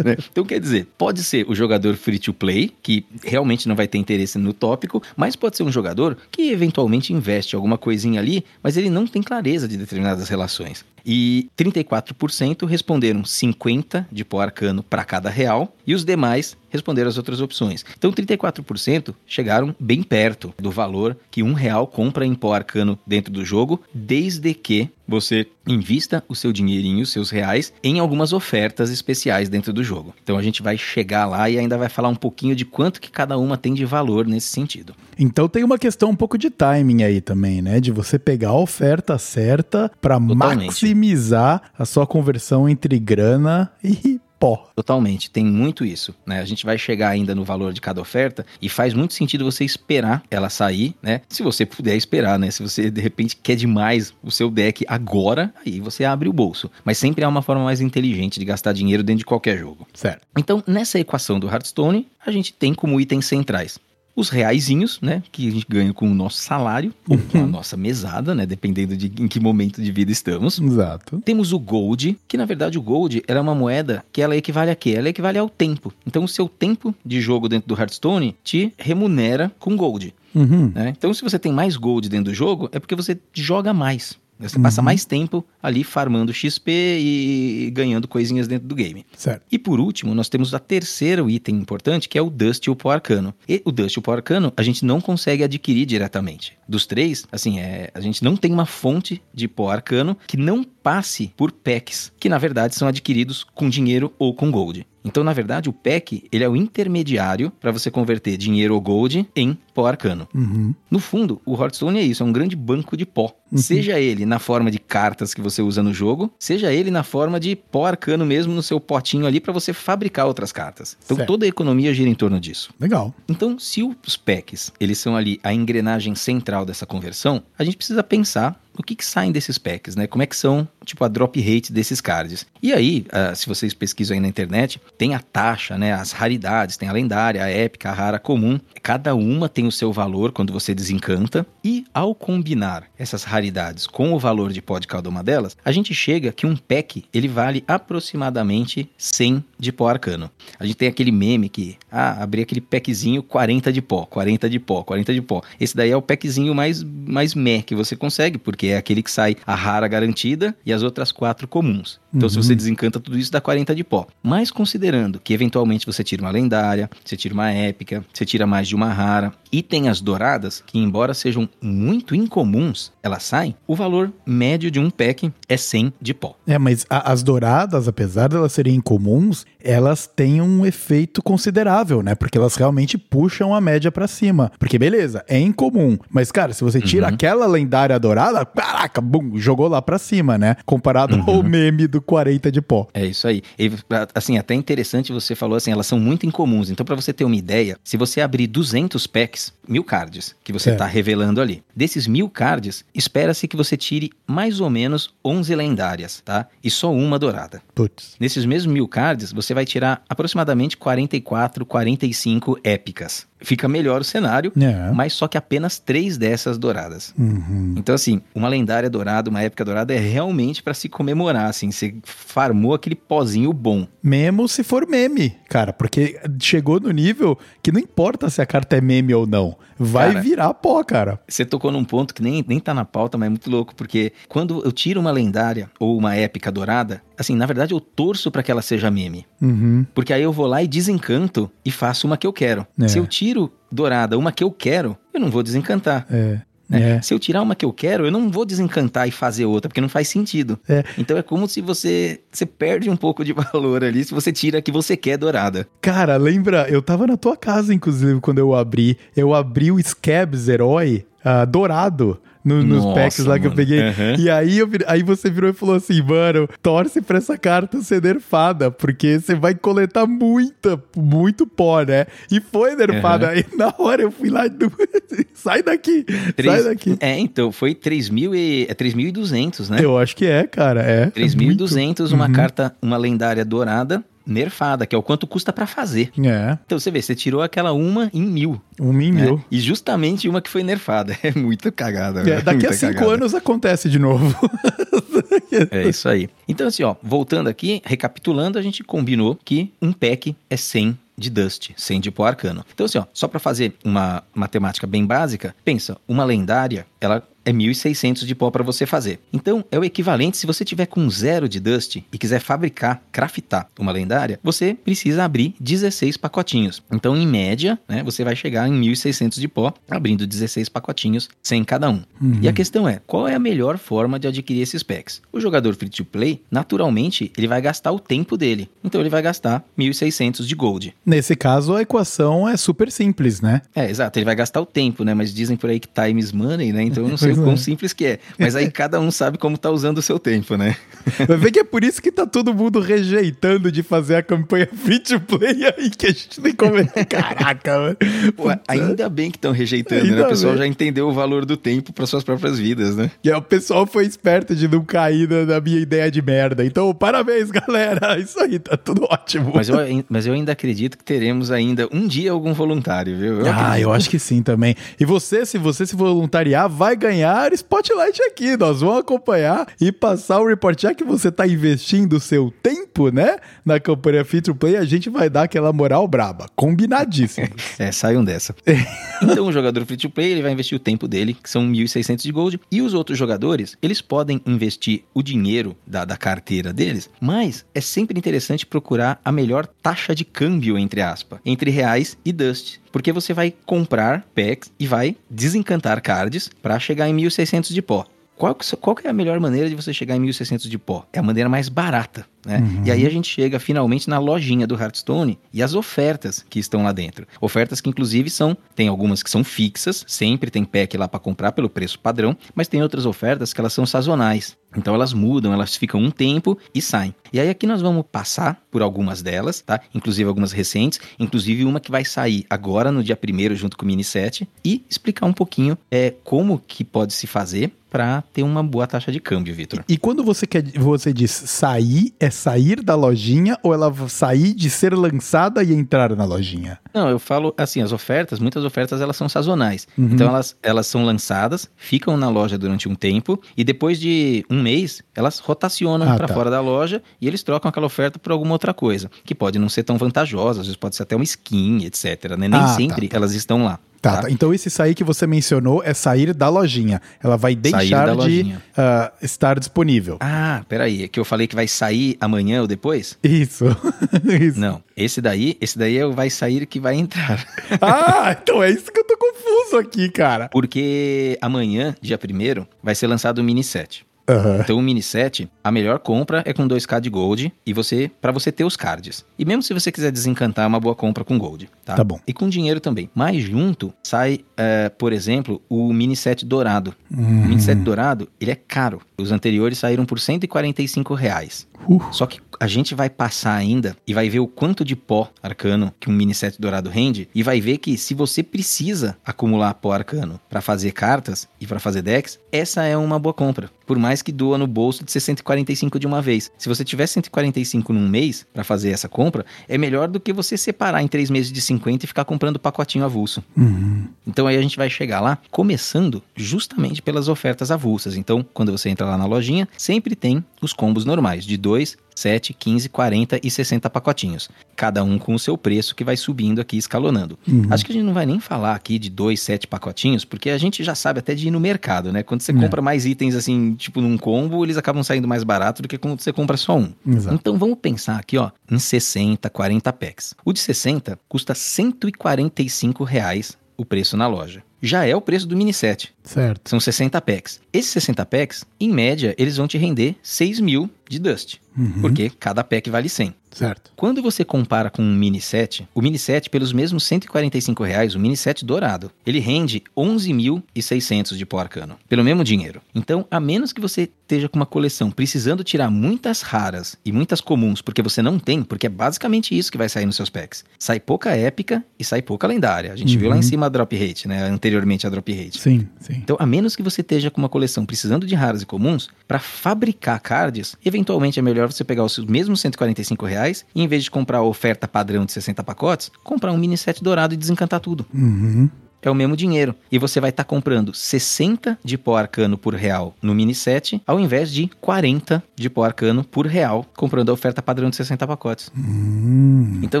Né? Então, quer dizer, pode ser o jogador free to play, que realmente não vai ter interesse no tópico, mas pode ser um jogador que eventualmente investe alguma coisinha ali, mas ele não tem clareza de determinadas relações. E 34% responderam 50 de pó arcano para cada real e os demais responderam as outras opções. Então 34% chegaram bem perto do valor que um real compra em pó arcano dentro do jogo, desde que você invista o seu dinheirinho, os seus reais, em algumas ofertas especiais dentro do jogo. Então a gente vai chegar lá e ainda vai falar um pouquinho de quanto que cada uma tem de valor nesse sentido. Então tem uma questão um pouco de timing aí também, né? De você pegar a oferta certa pra Totalmente. Maximizar a sua conversão entre grana e pó. Totalmente, tem muito isso, né? A gente vai chegar ainda no valor de cada oferta e faz muito sentido você esperar ela sair, né? Se você puder esperar, né? Se você de repente quer demais o seu deck agora, aí você abre o bolso. Mas sempre há uma forma mais inteligente de gastar dinheiro dentro de qualquer jogo. Certo. Então, nessa equação do Hearthstone, a gente tem como itens centrais os reaisinhos, né? Que a gente ganha com o nosso salário ou com a nossa mesada, né? Dependendo de em que momento de vida estamos. Exato. Temos o gold, que na verdade o gold era uma moeda que ela equivale a quê? Ela equivale ao tempo. Então o seu tempo de jogo dentro do Hearthstone te remunera com gold. Uhum. né? Então se você tem mais gold dentro do jogo, é porque você joga mais. Você passa mais tempo ali farmando XP e ganhando coisinhas dentro do game. Certo. E por último, nós temos a terceiro item importante, que é o Dust o Pó Arcano. E o Dust o Pó Arcano a gente não consegue adquirir diretamente. Dos três, assim, é, a gente não tem uma fonte de pó arcano que não passe por packs, que na verdade são adquiridos com dinheiro ou com gold. Então, na verdade, o pack ele é o intermediário para você converter dinheiro ou gold em pó arcano. Uhum. No fundo, o Hearthstone é isso, é um grande banco de pó. Seja ele na forma de cartas que você usa no jogo, seja ele na forma de pó arcano mesmo no seu potinho ali para você fabricar outras cartas. Então Certo. toda a economia gira em torno disso. Legal. Então, se os packs, eles são ali a engrenagem central dessa conversão, a gente precisa pensar no que, que saem desses packs, né? Como é que são, tipo, a drop rate desses cards. E aí, ah, se vocês pesquisam aí na internet, tem a taxa, né? As raridades, tem a lendária, a épica, a rara, a comum. Cada uma tem o seu valor quando você desencanta. E ao combinar essas raridades com o valor de pó de cada uma delas, a gente chega que um pack, ele vale aproximadamente 100 de pó arcano. A gente tem aquele meme que, ah, abri aquele packzinho 40 de pó, 40 de pó, 40 de pó. Esse daí é o packzinho mais, mais meh que você consegue, porque é aquele que sai a rara garantida e as outras quatro comuns. Então, se você desencanta tudo isso, dá 40 de pó. Mas considerando que eventualmente você tira uma lendária, você tira uma épica, você tira mais de uma rara, e tem as douradas, que embora sejam muito incomuns, elas saem, o valor médio de um pack é 100 de pó. É, mas a- as douradas, apesar de elas serem incomuns, elas têm um efeito considerável, né? Porque elas realmente puxam a média pra cima. Porque beleza, é incomum, mas cara, se você tira aquela lendária dourada, caraca, bum, jogou lá pra cima, né? Comparado ao meme do 40 de pó. É isso aí. E, assim, até interessante você falou assim, elas são muito incomuns. Então, pra você ter uma ideia, se você abrir 200 packs, mil cards, que você Certo. tá revelando ali, desses mil cards, espera-se que você tire mais ou menos 11 lendárias, tá? E só uma dourada. Putz. Nesses mesmos mil cards, você vai tirar aproximadamente 44, 45 épicas. Fica melhor o cenário, É. mas só que apenas três dessas douradas. Uhum. Então, assim, uma lendária dourada, uma épica dourada é realmente pra se comemorar, assim. Você farmou aquele pozinho bom. Mesmo se for meme, cara, porque chegou no nível que não importa se a carta é meme ou não, vai Cara. virar pó, cara. Você tocou num ponto que nem, nem tá na pauta, mas é muito louco, porque quando eu tiro uma lendária ou uma épica dourada, assim, na verdade eu torço pra que ela seja meme. Uhum. Porque aí eu vou lá e desencanto e faço uma que eu quero. É. Se eu tiro dourada uma que eu quero, eu não vou desencantar. É. né? É. Se eu tirar uma que eu quero, eu não vou desencantar e fazer outra, porque não faz sentido. É. Então é como se você, você perde um pouco de valor ali se você tira a que você quer dourada. Cara, lembra? Eu tava na tua casa, inclusive, quando eu abri. Eu abri o Scabs Herói ah, dourado. No- nos Nossa, packs lá que eu mano. peguei. Aham. E aí, eu aí você virou e falou assim, mano, torce pra essa carta ser nerfada, porque você vai coletar muita, muito pó, né? E foi nerfada. Aí na hora eu fui lá e... sai daqui, sai Três- daqui. É, então, foi 3.000 e, é 3.200, né? Eu acho que é, cara, é. é muito. 3.200, uma Uhum. carta, uma lendária dourada, nerfada, que é o quanto custa pra fazer. É, Então você vê, você tirou aquela uma em mil. um em né? mil. E justamente uma que foi nerfada. É muito cagada. É, velho, daqui a cinco cagada. anos acontece de novo. É isso aí. Então, assim, ó, voltando aqui, recapitulando, a gente combinou que um pack é 100 de Dust, 100 de pó arcano. Então, assim, ó, só pra fazer uma matemática bem básica, pensa, uma lendária, ela é 1.600 de pó pra você fazer. Então, é o equivalente, se você tiver com zero de Dust e quiser fabricar, craftar uma lendária, você precisa abrir 16 pacotinhos. Então, em média, né, você vai chegar em 1.600 de pó, abrindo 16 pacotinhos, 100 cada um. E a questão é, qual é a melhor forma de adquirir esses packs? O jogador free to play, naturalmente, ele vai gastar o tempo dele. Então ele vai gastar 1.600 de gold. Nesse caso, a equação é super simples, né? É, exato, ele vai gastar o tempo, né? Mas dizem por aí que time is money, né? Então eu não sei o quão é. simples que é. Mas aí cada um sabe como tá usando o seu tempo, né? Vai ver que é por isso que tá todo mundo rejeitando de fazer a campanha free to play aí, que a gente tem como. Caraca, mano. Pô, ainda bem que estão rejeitando, Ainda né? O pessoal bem. já entendeu o valor do tempo para suas próprias vidas, né? E aí o pessoal foi esperto de não cair na, na minha ideia de merda. Então, parabéns, galera. Isso aí, tá tudo ótimo. Mas eu, mas eu ainda acredito que teremos ainda um dia algum voluntário, viu? Eu ah, acredito. eu acho que sim também. E você, se você se voluntariar, vai ganhar Spotlight aqui. Nós vamos acompanhar e passar o report. Já que você tá investindo o seu tempo, né, na campanha Free to Play, a gente vai dar aquela moral braba. Combinadíssimo. É, saiam dessa. então, o jogador free to play, ele vai investir o tempo dele, que são 1.600 de gold, e os outros jogadores, eles podem investir o dinheiro da, da carteira deles, mas é sempre interessante procurar a melhor taxa de câmbio, entre aspas, entre reais e dust. Porque você vai comprar packs e vai desencantar cards para chegar em 1.600 de pó. Qual, qual é a melhor maneira de você chegar em 1.600 de pó? É a maneira mais barata, né? E aí a gente chega finalmente na lojinha do Hearthstone e as ofertas que estão lá dentro. Ofertas que inclusive são, tem algumas que são fixas, sempre tem pack lá para comprar pelo preço padrão, mas tem outras ofertas que elas são sazonais. Então elas mudam, elas ficam um tempo e saem. E aí aqui nós vamos passar por algumas delas, tá? Inclusive algumas recentes, inclusive uma que vai sair agora no dia 1 junto com o mini set e explicar um pouquinho é como que pode se fazer para ter uma boa taxa de câmbio, Vitor. E quando você quer, você diz sair, é sair da lojinha ou ela sair de ser lançada e entrar na lojinha? Não, eu falo assim, as ofertas, muitas ofertas elas são sazonais. Uhum. Então elas, elas são lançadas, ficam na loja durante um tempo e depois de um mês elas rotacionam Ah, para tá. fora da loja e eles trocam aquela oferta por alguma outra coisa, que pode não ser tão vantajosa, às vezes pode ser até uma skin, etc. Né? Nem Ah, tá, sempre tá. elas estão lá. Tá, tá? Então esse sair que você mencionou é sair da lojinha. Ela vai deixar de ah, estar disponível. Ah, peraí, é que eu falei que vai sair amanhã ou depois? Isso. Isso. Não, esse daí, esse daí é o vai sair que vai entrar. Ah, então é isso que eu tô confuso aqui, cara. Porque amanhã, dia 1 vai ser lançado o mini set. Aham. Então o mini set, a melhor compra é com 2k de gold e você para você ter os cards. E mesmo se você quiser desencantar, é uma boa compra com gold, tá? Tá bom. E com dinheiro também. Mas junto sai, é, por exemplo, o mini set dourado. O mini set dourado, ele é caro. Os anteriores saíram por 145 reais. Uh. Só que a gente vai passar ainda e vai ver o quanto de pó arcano que um mini set dourado rende e vai ver que se você precisa acumular pó arcano para fazer cartas e para fazer decks, essa é uma boa compra. Por mais que doa no bolso de ser 145 de uma vez. Se você tiver 145 num mês para fazer essa compra, é melhor do que você separar em três meses de 50 e ficar comprando pacotinho avulso. Uhum. Então aí a gente vai chegar lá começando justamente pelas ofertas avulsas. Então, quando você entra lá na lojinha, sempre tem os combos normais de 2, 7, 15, 40 e 60 pacotinhos. Cada um com o seu preço que vai subindo aqui, escalonando. Uhum. Acho que a gente não vai nem falar aqui de 2, 7 pacotinhos, porque a gente já sabe até de ir no mercado, né? Quando você É. compra mais itens assim, tipo num combo, eles acabam saindo mais barato do que quando você compra só um. Exato. Então vamos pensar aqui, ó, em 60, 40 packs. O de 60 custa 145 reais o preço na loja. Já é o preço do mini set. Certo. São 60 packs. Esses 60 packs, em média, eles vão te render 6 mil de Dust. Uhum. Porque cada pack vale 100. Certo. Quando você compara com um mini set, o mini set, pelos mesmos 145 reais, o mini set dourado, ele rende 11.600 de pó arcano, pelo mesmo dinheiro. Então, a menos que você esteja com uma coleção precisando tirar muitas raras e muitas comuns, porque você não tem, porque é basicamente isso que vai sair nos seus packs. Sai pouca épica e sai pouca lendária. A gente viu lá em Uhum. cima a drop rate, né? Anteriormente a drop rate. Sim, sim. Então, a menos que você esteja com uma coleção precisando de raras e comuns, para fabricar cards, eventualmente é melhor você pegar os seus mesmos 145 reais e em vez de comprar a oferta padrão de 60 pacotes, comprar um mini set dourado e desencantar tudo. Uhum. É o mesmo dinheiro. E você vai estar comprando 60 de pó arcano por real no mini set, ao invés de 40 de pó arcano por real, comprando a oferta padrão de 60 pacotes. Hum. Então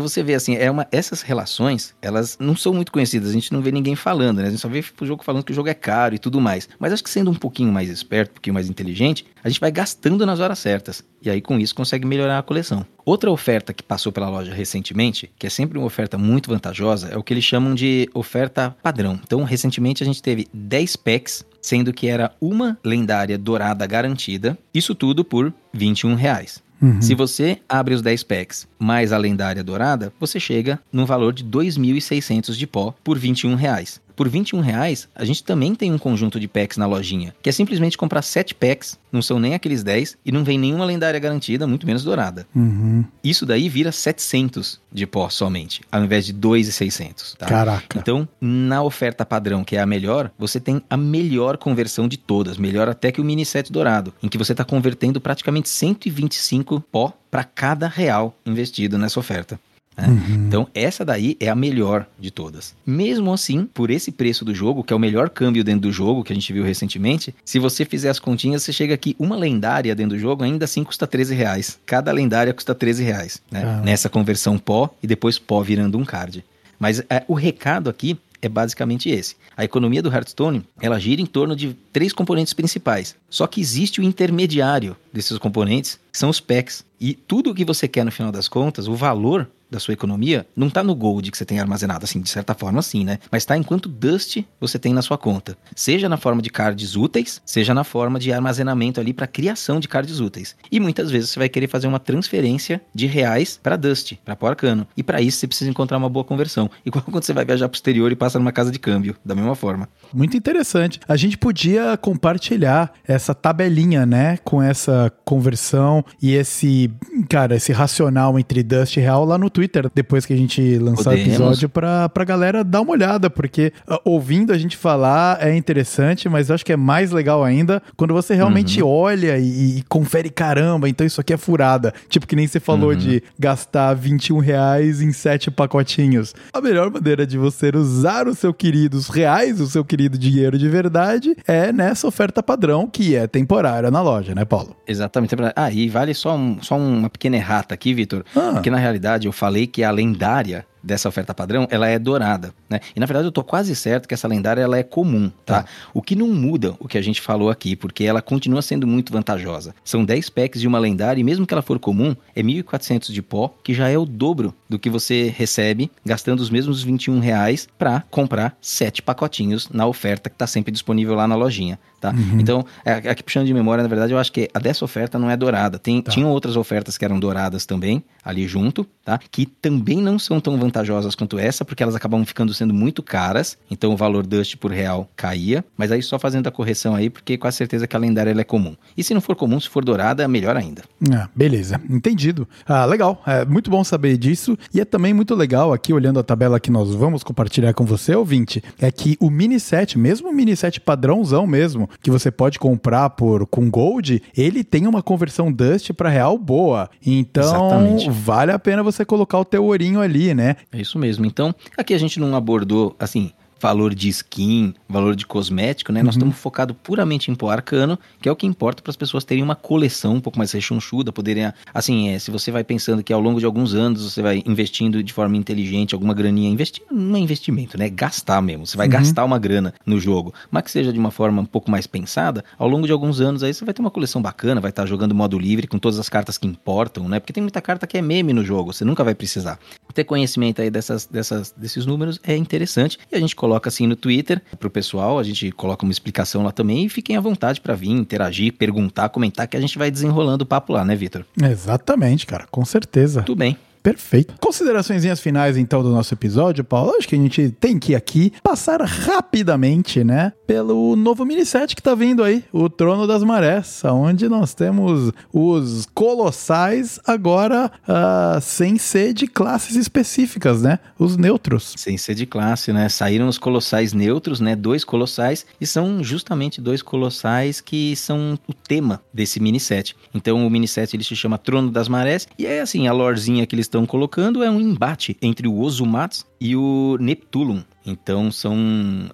você vê assim, é uma, essas relações, elas não são muito conhecidas, a gente não vê ninguém falando, né? A gente só vê o jogo falando que o jogo é caro e tudo mais. Mas acho que sendo um pouquinho mais esperto, um pouquinho mais inteligente, a gente vai gastando nas horas certas. E aí com isso consegue melhorar a coleção. Outra oferta que passou pela loja recentemente, que é sempre uma oferta muito vantajosa, é o que eles chamam de oferta padrão. Então, recentemente a gente teve 10 packs, sendo que era uma lendária dourada garantida, isso tudo por 21 reais. Uhum. Se você abre os 10 packs mais a lendária dourada, você chega num valor de 2.600 de pó por 21 reais. Por 21 reais, a gente também tem um conjunto de packs na lojinha, que é simplesmente comprar 7 packs, não são nem aqueles 10, e não vem nenhuma lendária garantida, muito menos dourada. Uhum. Isso daí vira 700 de pó somente, ao invés de 2,600, tá? Caraca. Então, na oferta padrão, que é a melhor, você tem a melhor conversão de todas, melhor até que o mini set dourado, em que você está convertendo praticamente 125 pó para cada real investido nessa oferta. Né? Uhum. Então, essa daí é a melhor de todas. Mesmo assim, por esse preço do jogo, que é o melhor câmbio dentro do jogo, que a gente viu recentemente, se você fizer as continhas, você chega aqui, uma lendária dentro do jogo ainda assim custa 13 reais. Cada lendária custa 13 reais, né? Caramba. Nessa conversão pó e depois pó virando um card. Mas é, o recado aqui é basicamente esse. A economia do Hearthstone, ela gira em torno de três componentes principais. Só que existe o intermediário desses componentes, que são os packs. E tudo o que você quer no final das contas, o valor da sua economia, não tá no gold que você tem armazenado, assim, de certa forma sim, né? Mas tá em quanto dust você tem na sua conta. Seja na forma de cards úteis, seja na forma de armazenamento ali para criação de cards úteis. E muitas vezes você vai querer fazer uma transferência de reais para dust, para pó arcano. E para isso você precisa encontrar uma boa conversão. Igual quando você vai viajar pro exterior e passa numa casa de câmbio, da mesma forma. Muito interessante. A gente podia compartilhar essa tabelinha, né? Com essa conversão e esse, cara, esse racional entre Dust e Real lá no Twitter, depois que a gente lançar o Podemos. episódio, pra, pra galera dar uma olhada, porque ah, ouvindo a gente falar é interessante, mas eu acho que é mais legal ainda quando você realmente olha e, e confere, caramba, então isso aqui é furada. Tipo que nem você falou de gastar 21 reais em sete pacotinhos. A melhor maneira de você usar os seus queridos reais, o seu querido dinheiro de verdade, é nessa oferta padrão que é temporária na loja, né, Paulo? Exatamente. Ah, e vale só, um- só uma pequena errata aqui, Vitor. Ah. Porque na realidade eu falei que a lendária dessa oferta padrão, ela é dourada, né? E na verdade eu tô quase certo que essa lendária ela é comum, tá? Tá. O que não muda o que a gente falou aqui, porque ela continua sendo muito vantajosa. São 10 packs de uma lendária e mesmo que ela for comum, é 1.400 de pó, que já é o dobro do que você recebe gastando os mesmos 21 reais para comprar 7 pacotinhos na oferta que tá sempre disponível lá na lojinha, tá? Então, é, aqui puxando de memória, na verdade, eu acho que a dessa oferta não é dourada. Tem, Tá. Tinham outras ofertas que eram douradas também, ali junto, tá? Que também não são tão vantajosas quanto essa, porque elas acabam ficando sendo muito caras, então o valor Dust por real caía, mas aí só fazendo a correção aí, porque com a certeza que a lendária ela é comum. E se não for comum, se for dourada, melhor ainda. Ah, beleza, entendido. Ah, legal, é muito bom saber disso. E é também muito legal, aqui olhando a tabela que nós vamos compartilhar com você, ouvinte, é que o mini set, mesmo o mini set padrãozão mesmo, que você pode comprar por com gold, ele tem uma conversão Dust para real boa. Então, Exatamente. vale a pena você colocar o teu ourinho ali, né? É isso mesmo. Então, aqui a gente não abordou, assim, valor de skin, valor de cosmético, né? Nós estamos focados puramente em pó arcano, que é o que importa para as pessoas terem uma coleção um pouco mais rechonchuda, poderem, assim, é, se você vai pensando que ao longo de alguns anos você vai investindo de forma inteligente, alguma graninha, investir, não é investimento, né? Gastar mesmo. Você vai gastar uma grana no jogo, mas que seja de uma forma um pouco mais pensada, ao longo de alguns anos aí você vai ter uma coleção bacana, vai estar jogando modo livre com todas as cartas que importam, né? Porque tem muita carta que é meme no jogo, você nunca vai precisar. Ter conhecimento aí dessas, dessas, desses números é interessante e a gente coloca assim no Twitter pro pessoal, a gente coloca uma explicação lá também e fiquem à vontade para vir, interagir, perguntar, comentar que a gente vai desenrolando o papo lá, né, Vitor? Exatamente, cara, com certeza. Tudo bem. Perfeito. Considerações finais, então, do nosso episódio, Paulo. Acho que a gente tem que aqui passar rapidamente, né, pelo novo miniset que tá vindo aí, o Trono das Marés, onde nós temos os colossais agora ah, sem ser de classes específicas, né? Os neutros. Sem ser de classe, né? Saíram os colossais neutros, né? Dois colossais, e são justamente dois colossais que são o tema desse mini set. Então o mini set ele se chama Trono das Marés, e é assim, a lorzinha que eles estão colocando é um embate entre o Ozumatsu e o Neptulum. Então são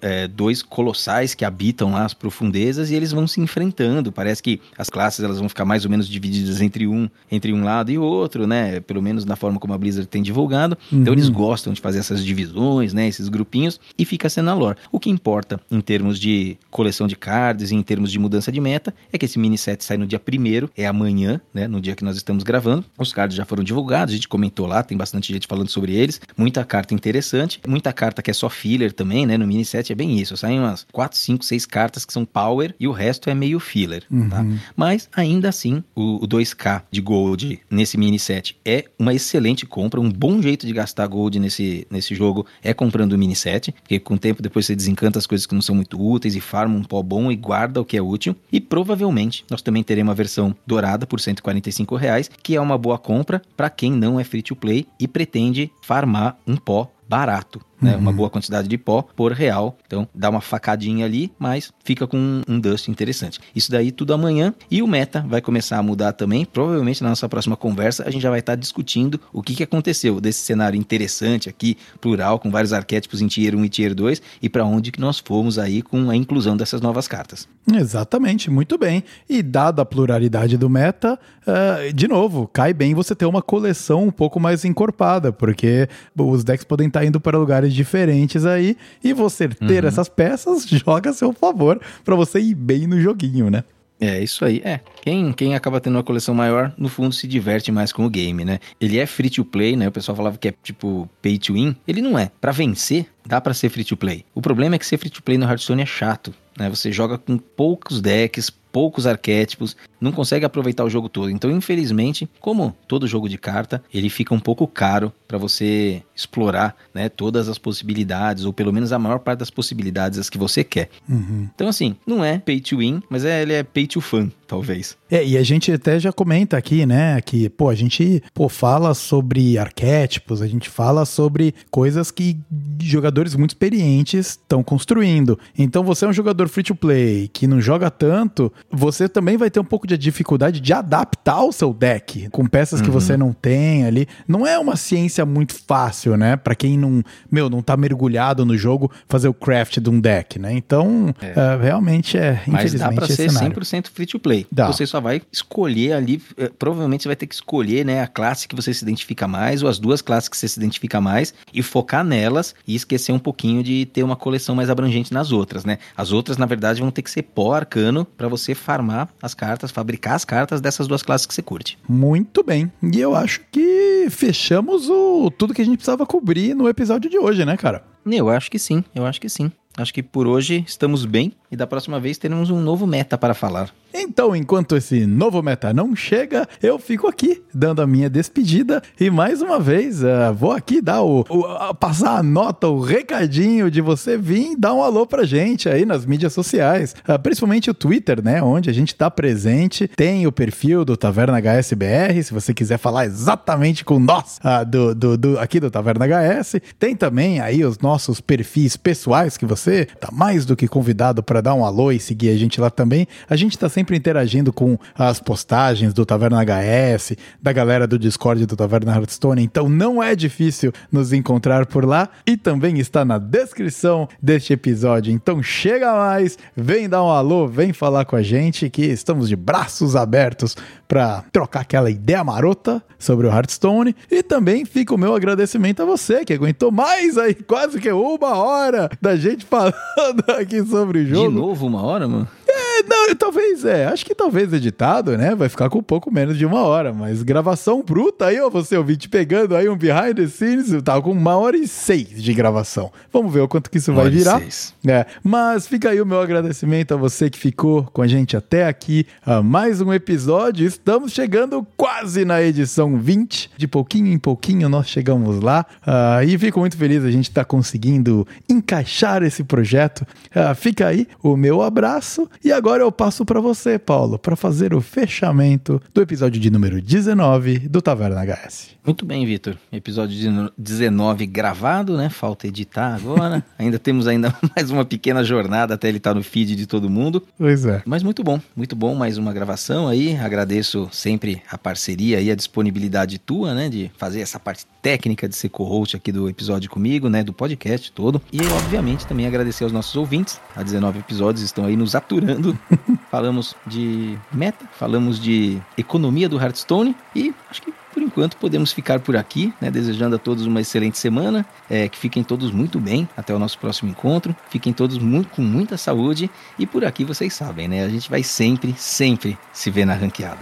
é, dois colossais que habitam lá as profundezas e eles vão se enfrentando. Parece que as classes elas vão ficar mais ou menos divididas entre um, entre um lado e outro, né? Pelo menos na forma como a Blizzard tem divulgado. Então eles gostam de fazer essas divisões, né? Esses grupinhos e fica sendo a lore. O que importa em termos de coleção de cards e em termos de mudança de meta é que esse mini set sai no dia primeiro, é amanhã, né? No dia que nós estamos gravando. Os cards já foram divulgados, a gente comentou lá, tem bastante gente falando sobre eles, muita carta interessante interessante. Muita carta que é só filler também, né? No mini set é bem isso. Saem umas 4, 5, 6 cartas que são power e o resto é meio filler, tá? Mas ainda assim, o, o 2K de Gold nesse mini set é uma excelente compra, um bom jeito de gastar Gold nesse, nesse jogo é comprando o mini set, porque com o tempo depois você desencanta as coisas que não são muito úteis e farma um pó bom e guarda o que é útil. E provavelmente nós também teremos uma versão dourada por 145 reais, que é uma boa compra para quem não é free to play e pretende farmar um pó barato né? Uma boa quantidade de pó por real. Então dá uma facadinha ali, mas fica com um, um dust interessante. Isso daí tudo amanhã e o meta vai começar a mudar também. Provavelmente na nossa próxima conversa a gente já vai estar discutindo o que, que aconteceu desse cenário interessante aqui, plural, com vários arquétipos em Tier 1 e Tier 2 e para onde que nós fomos aí com a inclusão dessas novas cartas. Exatamente, muito bem. E dada a pluralidade do meta, uh, de novo, cai bem você ter uma coleção um pouco mais encorpada, porque os decks podem estar indo para lugares diferentes aí e você ter uhum. essas peças joga a seu favor para você ir bem no joguinho, né? É, isso aí. É, quem, quem acaba tendo uma coleção maior, no fundo, se diverte mais com o game, né? Ele é free to play, né? O pessoal falava que é tipo pay to win. Ele não é. Para vencer, dá para ser free to play. O problema é que ser free to play no Hearthstone é chato, né? Você joga com poucos decks, poucos arquétipos, não consegue aproveitar o jogo todo. Então, infelizmente, como todo jogo de carta, ele fica um pouco caro para você explorar né, todas as possibilidades, ou pelo menos a maior parte das possibilidades as que você quer. Uhum. Então, assim, não é pay to win, mas é, ele é pay to fun, talvez. É, e a gente até já comenta aqui, né, que, pô, a gente pô, fala sobre arquétipos, a gente fala sobre coisas que jogadores muito experientes estão construindo. Então, você é um jogador free to play que não joga tanto, você também vai ter um pouco de dificuldade de adaptar o seu deck com peças uhum. que você não tem ali. Não é uma ciência muito fácil, né? Para quem não, meu, não tá mergulhado no jogo, fazer o craft de um deck, né? Então, é. uh, realmente é, Mas dá pra ser cenário. 100% free to play. Dá. Você só vai escolher ali, eh, provavelmente você vai ter que escolher, né, a classe que você se identifica mais ou as duas classes que você se identifica mais e focar nelas e esquecer um pouquinho de ter uma coleção mais abrangente nas outras, né? As outras, na verdade, vão ter que ser pó arcano para você farmar farmar as cartas, fabricar as cartas dessas duas classes que você curte. Muito bem. E eu acho que fechamos o tudo que a gente precisava cobrir no episódio de hoje, né, cara? Eu acho que sim, eu acho que sim. Acho que por hoje estamos bem e da próxima vez teremos um novo meta para falar. Então, enquanto esse novo meta não chega, eu fico aqui dando a minha despedida e mais uma vez uh, vou aqui dar o, o uh, passar a nota, o recadinho de você vir dar um alô pra gente aí nas mídias sociais, uh, principalmente o Twitter, né, onde a gente tá presente. Tem o perfil do Taverna HSBR, se você quiser falar exatamente com nós do, do, do, aqui do Taverna HS. Tem também aí os nossos perfis pessoais que você tá mais do que convidado para dar um alô e seguir a gente lá também. A gente tá sempre interagindo com as postagens do Taverna HS, da galera do Discord do Taverna Hearthstone, então não é difícil nos encontrar por lá e também está na descrição deste episódio. Então chega mais, vem dar um alô, vem falar com a gente que estamos de braços abertos para trocar aquela ideia marota sobre o Hearthstone e também fica o meu agradecimento a você que aguentou mais aí quase que uma hora da gente falando aqui sobre o jogo. De novo uma hora, mano? É, não, talvez, é. Acho que talvez editado, né? Vai ficar com um pouco menos de uma hora. Mas gravação bruta aí, ó, você ouvinte pegando aí um behind the scenes, eu tava com uma hora e seis de gravação. Vamos ver o quanto que isso vai virar. É, mas fica aí o meu agradecimento a você que ficou com a gente até aqui. A mais um episódio. Estamos chegando quase na edição 20. De pouquinho em pouquinho nós chegamos lá. Uh, e fico muito feliz a gente tá conseguindo encaixar esse projeto. Uh, fica aí o meu abraço e agora eu passo para você, Paulo, para fazer o fechamento do episódio de número 19 do Taverna HS. Muito bem, Vitor. Episódio 19 gravado, né? Falta editar agora. ainda temos ainda mais uma pequena jornada até ele estar tá no feed de todo mundo. Pois é. Mas muito bom, muito bom. Mais uma gravação aí. Agradeço sempre a parceria e a disponibilidade tua, né? De fazer essa parte técnica de ser co-host aqui do episódio comigo, né? Do podcast todo. E, obviamente, também agradecer aos nossos ouvintes. Há 19 episódios estão aí nos aturando. falamos de meta, falamos de economia do Hearthstone e acho que por enquanto podemos ficar por aqui, né? Desejando a todos uma excelente semana, é, que fiquem todos muito bem até o nosso próximo encontro, fiquem todos muito, com muita saúde e por aqui vocês sabem, né? A gente vai sempre, sempre se ver na ranqueada.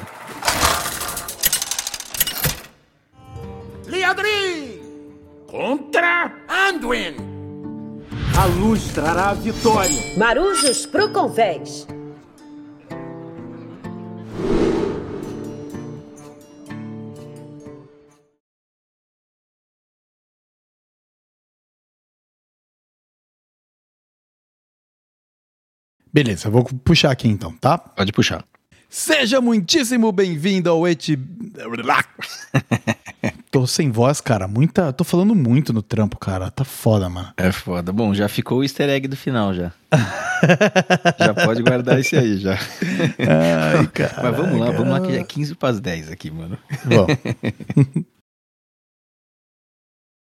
Liadri! Contra Anduin! A luz trará a vitória. Marujos pro convés. Beleza, vou puxar aqui então, tá? Pode puxar. Seja muitíssimo bem-vindo ao Eti. tô sem voz, cara. Muita. Tô falando muito no trampo, cara. Tá foda, mano. É foda. Bom, já ficou o easter egg do final já. já pode guardar esse aí já. Ai, cara. Mas vamos lá, vamos lá que já é 15 para as 10 aqui, mano. Bom.